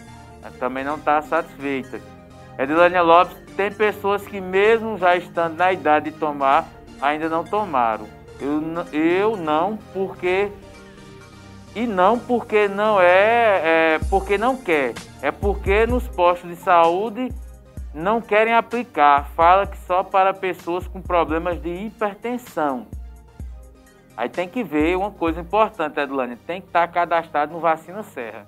E: Ela também não está satisfeita. Edilânia Lopes, tem pessoas que mesmo já estando na idade de tomar, ainda não tomaram. Eu, n- eu não, porque... E não porque não é, é porque não quer. É porque nos postos de saúde não querem aplicar. Fala que só para pessoas com problemas de hipertensão. Aí tem que ver uma coisa importante, Edilane. Tem que estar cadastrado no Vacina Serra.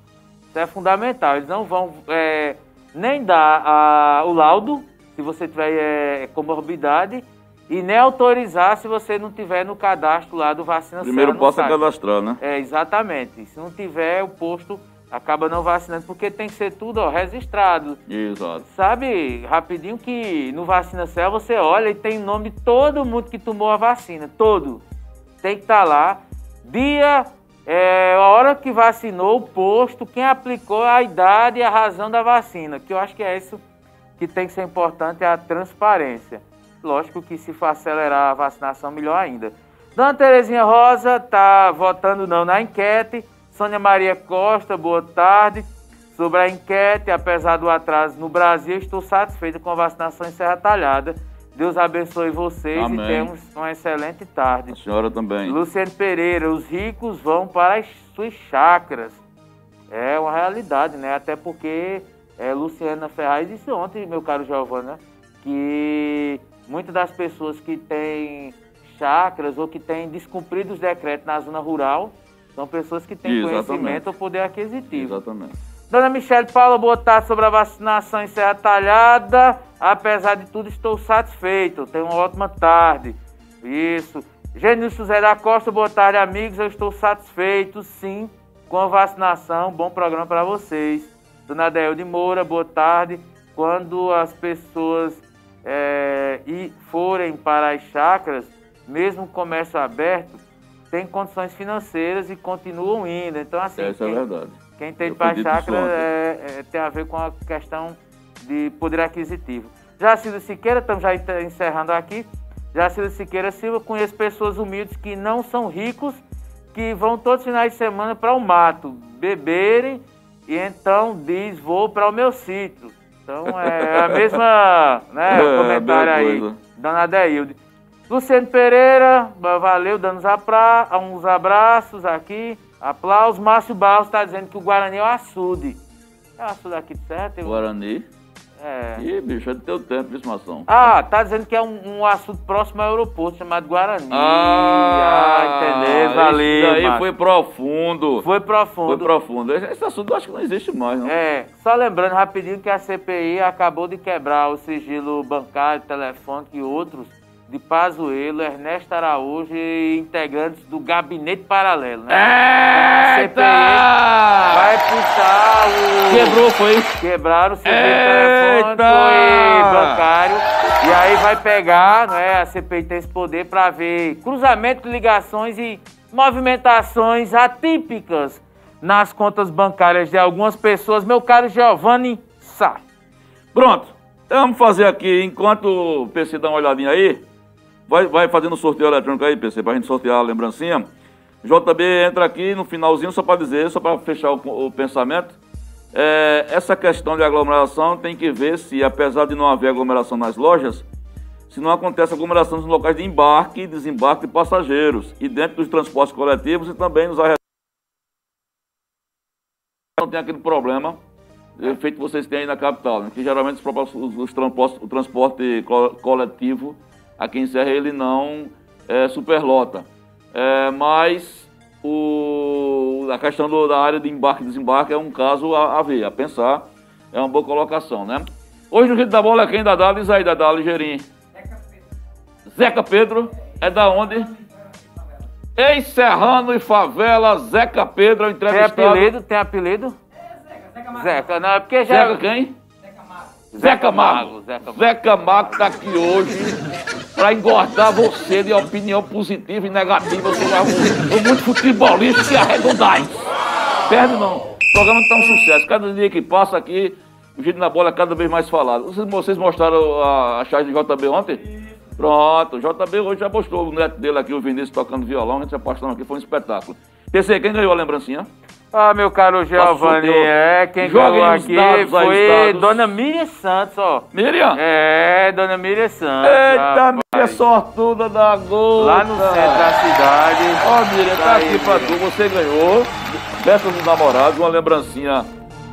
E: Isso é fundamental. Eles não vão é, nem dar a- o laudo se você tiver é, comorbidade e nem autorizar se você não tiver no cadastro lá do Vacina
B: Primeiro posso é cadastrar, né?
E: É, exatamente. Se não tiver, o posto acaba não vacinando, porque tem que ser tudo ó, registrado.
B: Exato.
E: Sabe, rapidinho que no Vacina Céu você olha e tem o nome de todo mundo que tomou a vacina, todo. Tem que estar lá. Dia, é, a hora que vacinou, o posto, quem aplicou, a idade e a razão da vacina. Que eu acho que é isso que tem que ser importante, é a transparência. Lógico que se for acelerar a vacinação, melhor ainda. Dona Terezinha Rosa está votando não na enquete. Sônia Maria Costa, boa tarde. Sobre a enquete, apesar do atraso no Brasil, estou satisfeita com a vacinação em Serra Talhada. Deus abençoe vocês
B: Amém.
E: e temos uma excelente tarde.
B: A senhora também.
E: Luciano Pereira, os ricos vão para as suas chacras. É uma realidade, né? Até porque é, Luciana Ferraz disse ontem, meu caro Giovana, que muitas das pessoas que têm chacras ou que têm descumprido os decretos na zona rural são pessoas que têm
B: Exatamente.
E: conhecimento ou poder aquisitivo.
B: Exatamente.
E: Dona Michele Paula, boa tarde sobre a vacinação em Serra Talhada. Apesar de tudo, estou satisfeito. Tenho uma ótima tarde. Isso. Genilson José da Costa, boa tarde, amigos. Eu estou satisfeito, sim, com a vacinação. Bom programa para vocês. Dona Adel de Moura, boa tarde. Quando as pessoas é, e forem para as chácaras, mesmo com comércio aberto, tem condições financeiras e continuam indo. Então, assim,
B: Essa é
E: quem-
B: verdade.
E: quem tem para
B: acredito
E: chácara é, é, tem a ver com a questão de poder aquisitivo. Jacildo Siqueira, estamos já encerrando aqui. Jacildo Siqueira Silva, conheço pessoas humildes que não são ricos, que vão todos os finais de semana para o mato, beberem e então diz, vou para o meu sítio. Então é a mesma, né, *laughs*
B: É,
E: comentário aí. Dona Adeilde. Luciano Pereira, valeu, dando uns, apra- uns abraços aqui, aplausos. Márcio Barros está dizendo que o Guarani é o açude. É o açude aqui de certo? Eu-
B: Guarani.
E: É.
B: Ih, bicho, é do teu tempo estimação.
E: Ah, tá dizendo que é um, um açude próximo ao aeroporto chamado Guarani.
B: Ah,
E: entendeu? Valeu.
B: Isso
E: Márcio.
B: foi profundo.
E: Foi profundo.
B: Foi profundo. Esse esse assunto eu acho que não existe mais, não.
E: É, só lembrando rapidinho que a CPI acabou de quebrar o sigilo bancário, telefônico e outros de Pazuello, Ernesto Araújo e integrantes do gabinete paralelo, né? A CPI vai puxar o...
B: Quebrou, foi?
E: Quebraram o
B: Eita!
E: telefônico e bancário. E aí vai pegar, não é? A CPI tem esse poder para ver cruzamento de ligações e movimentações atípicas nas contas bancárias de algumas pessoas. Meu caro Giovanni Sá.
B: Pronto. Então vamos fazer aqui, enquanto o PC dá uma olhadinha aí, vai, vai fazendo o sorteio eletrônico aí, PC, pra gente sortear a lembrancinha. JB entra aqui no finalzinho só para dizer, só para fechar o, o pensamento. É, essa questão de aglomeração tem que ver se, apesar de não haver aglomeração nas lojas, se não acontece aglomeração nos locais de embarque e desembarque de passageiros e dentro dos transportes coletivos e também nos arredores. Não tem aquele problema feito que vocês têm aí na capital, né? que geralmente os, os- os transportes- o transporte co- coletivo aqui em Serra ele não é, superlota. É, mas o, a questão do- da área de embarque e desembarque é um caso a, a ver, a pensar. É uma boa colocação, né? Hoje no Rio da Bola é quem, Dadá? Diz aí, Dadá, ligeirinho. Zeca Pedro. É da onde? Em Serrano e Favela, Zeca Pedro é o
E: Tem
B: entrevistado.
E: apelido? Tem apelido? Zeca, não, é porque já...
B: Zeca quem? Zeca Mago.
E: Zeca Mago.
B: Zeca Mago tá aqui hoje para engordar você de opinião positiva e negativa sobre o, o mundo futebolístico e arredondais. Perde não. O programa tá um sucesso. Cada dia que passa aqui, o jeito na bola é cada vez mais falado. Vocês, vocês mostraram a, a chave de JB ontem? Pronto, o JB hoje já mostrou o neto dele aqui, o Vinícius, tocando violão. A gente se apaixonou aqui, foi um espetáculo. PC, quem ganhou a lembrancinha?
E: Ah, meu caro Giovanni, é, quem ganhou aqui foi. Dona Miriam Santos, ó.
B: Miriam?
E: É, Dona Miriam Santos.
B: Eita, minha sortuda da gota.
E: Lá no centro da cidade.
B: Ó, Miriam, tá
E: Tá aí,
B: aqui pra tu.
E: Miriam.
B: Você ganhou, Festa dos Namorados, uma lembrancinha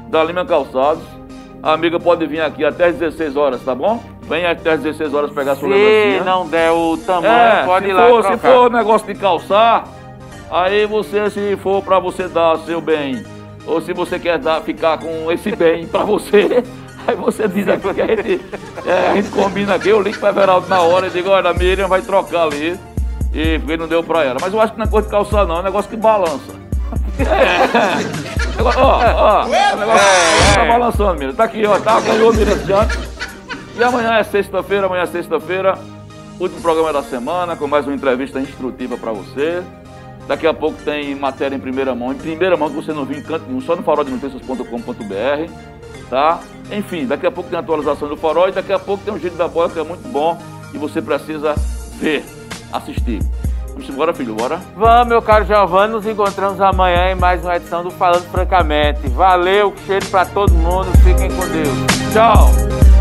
B: da Lima Calçados. A amiga pode vir aqui até às 16 horas, tá bom? Vem até às 16 horas pegar sua
E: Se
B: lembrancinha.
E: não der o tamanho,
B: É,
E: pode
B: se
E: ir lá
B: for, se
E: trocar.
B: for negócio de calçar, aí você, se for pra você dar seu bem, ou se você quer dar, ficar com esse bem pra você, *laughs* aí você diz aqui que a gente, é, a gente combina aqui, eu ligo pra Everaldo na hora e digo, olha, a Miriam vai trocar ali, e porque não deu pra ela. Mas eu acho que não é coisa de calçar não, é um negócio que balança. *laughs* É. Ó, ó, o negócio tá balançando, Miriam. Tá aqui, ó, tá, ganhou a Miriam Santos. E amanhã é sexta-feira, amanhã é sexta-feira, último programa da semana, com mais uma entrevista instrutiva para você. Daqui a pouco tem matéria em primeira mão, em primeira mão que você não viu em canto nenhum, só no faroldenoticias.com.br, tá? Enfim, daqui a pouco tem atualização do farol e daqui a pouco tem um jeito da bola que é muito bom e você precisa ver, assistir. Vamos embora, filho, bora?
E: Vamos, meu caro Giovanni, nos encontramos amanhã em mais uma edição do Falando Francamente. Valeu, cheiro pra todo mundo, fiquem com Deus.
B: Tchau!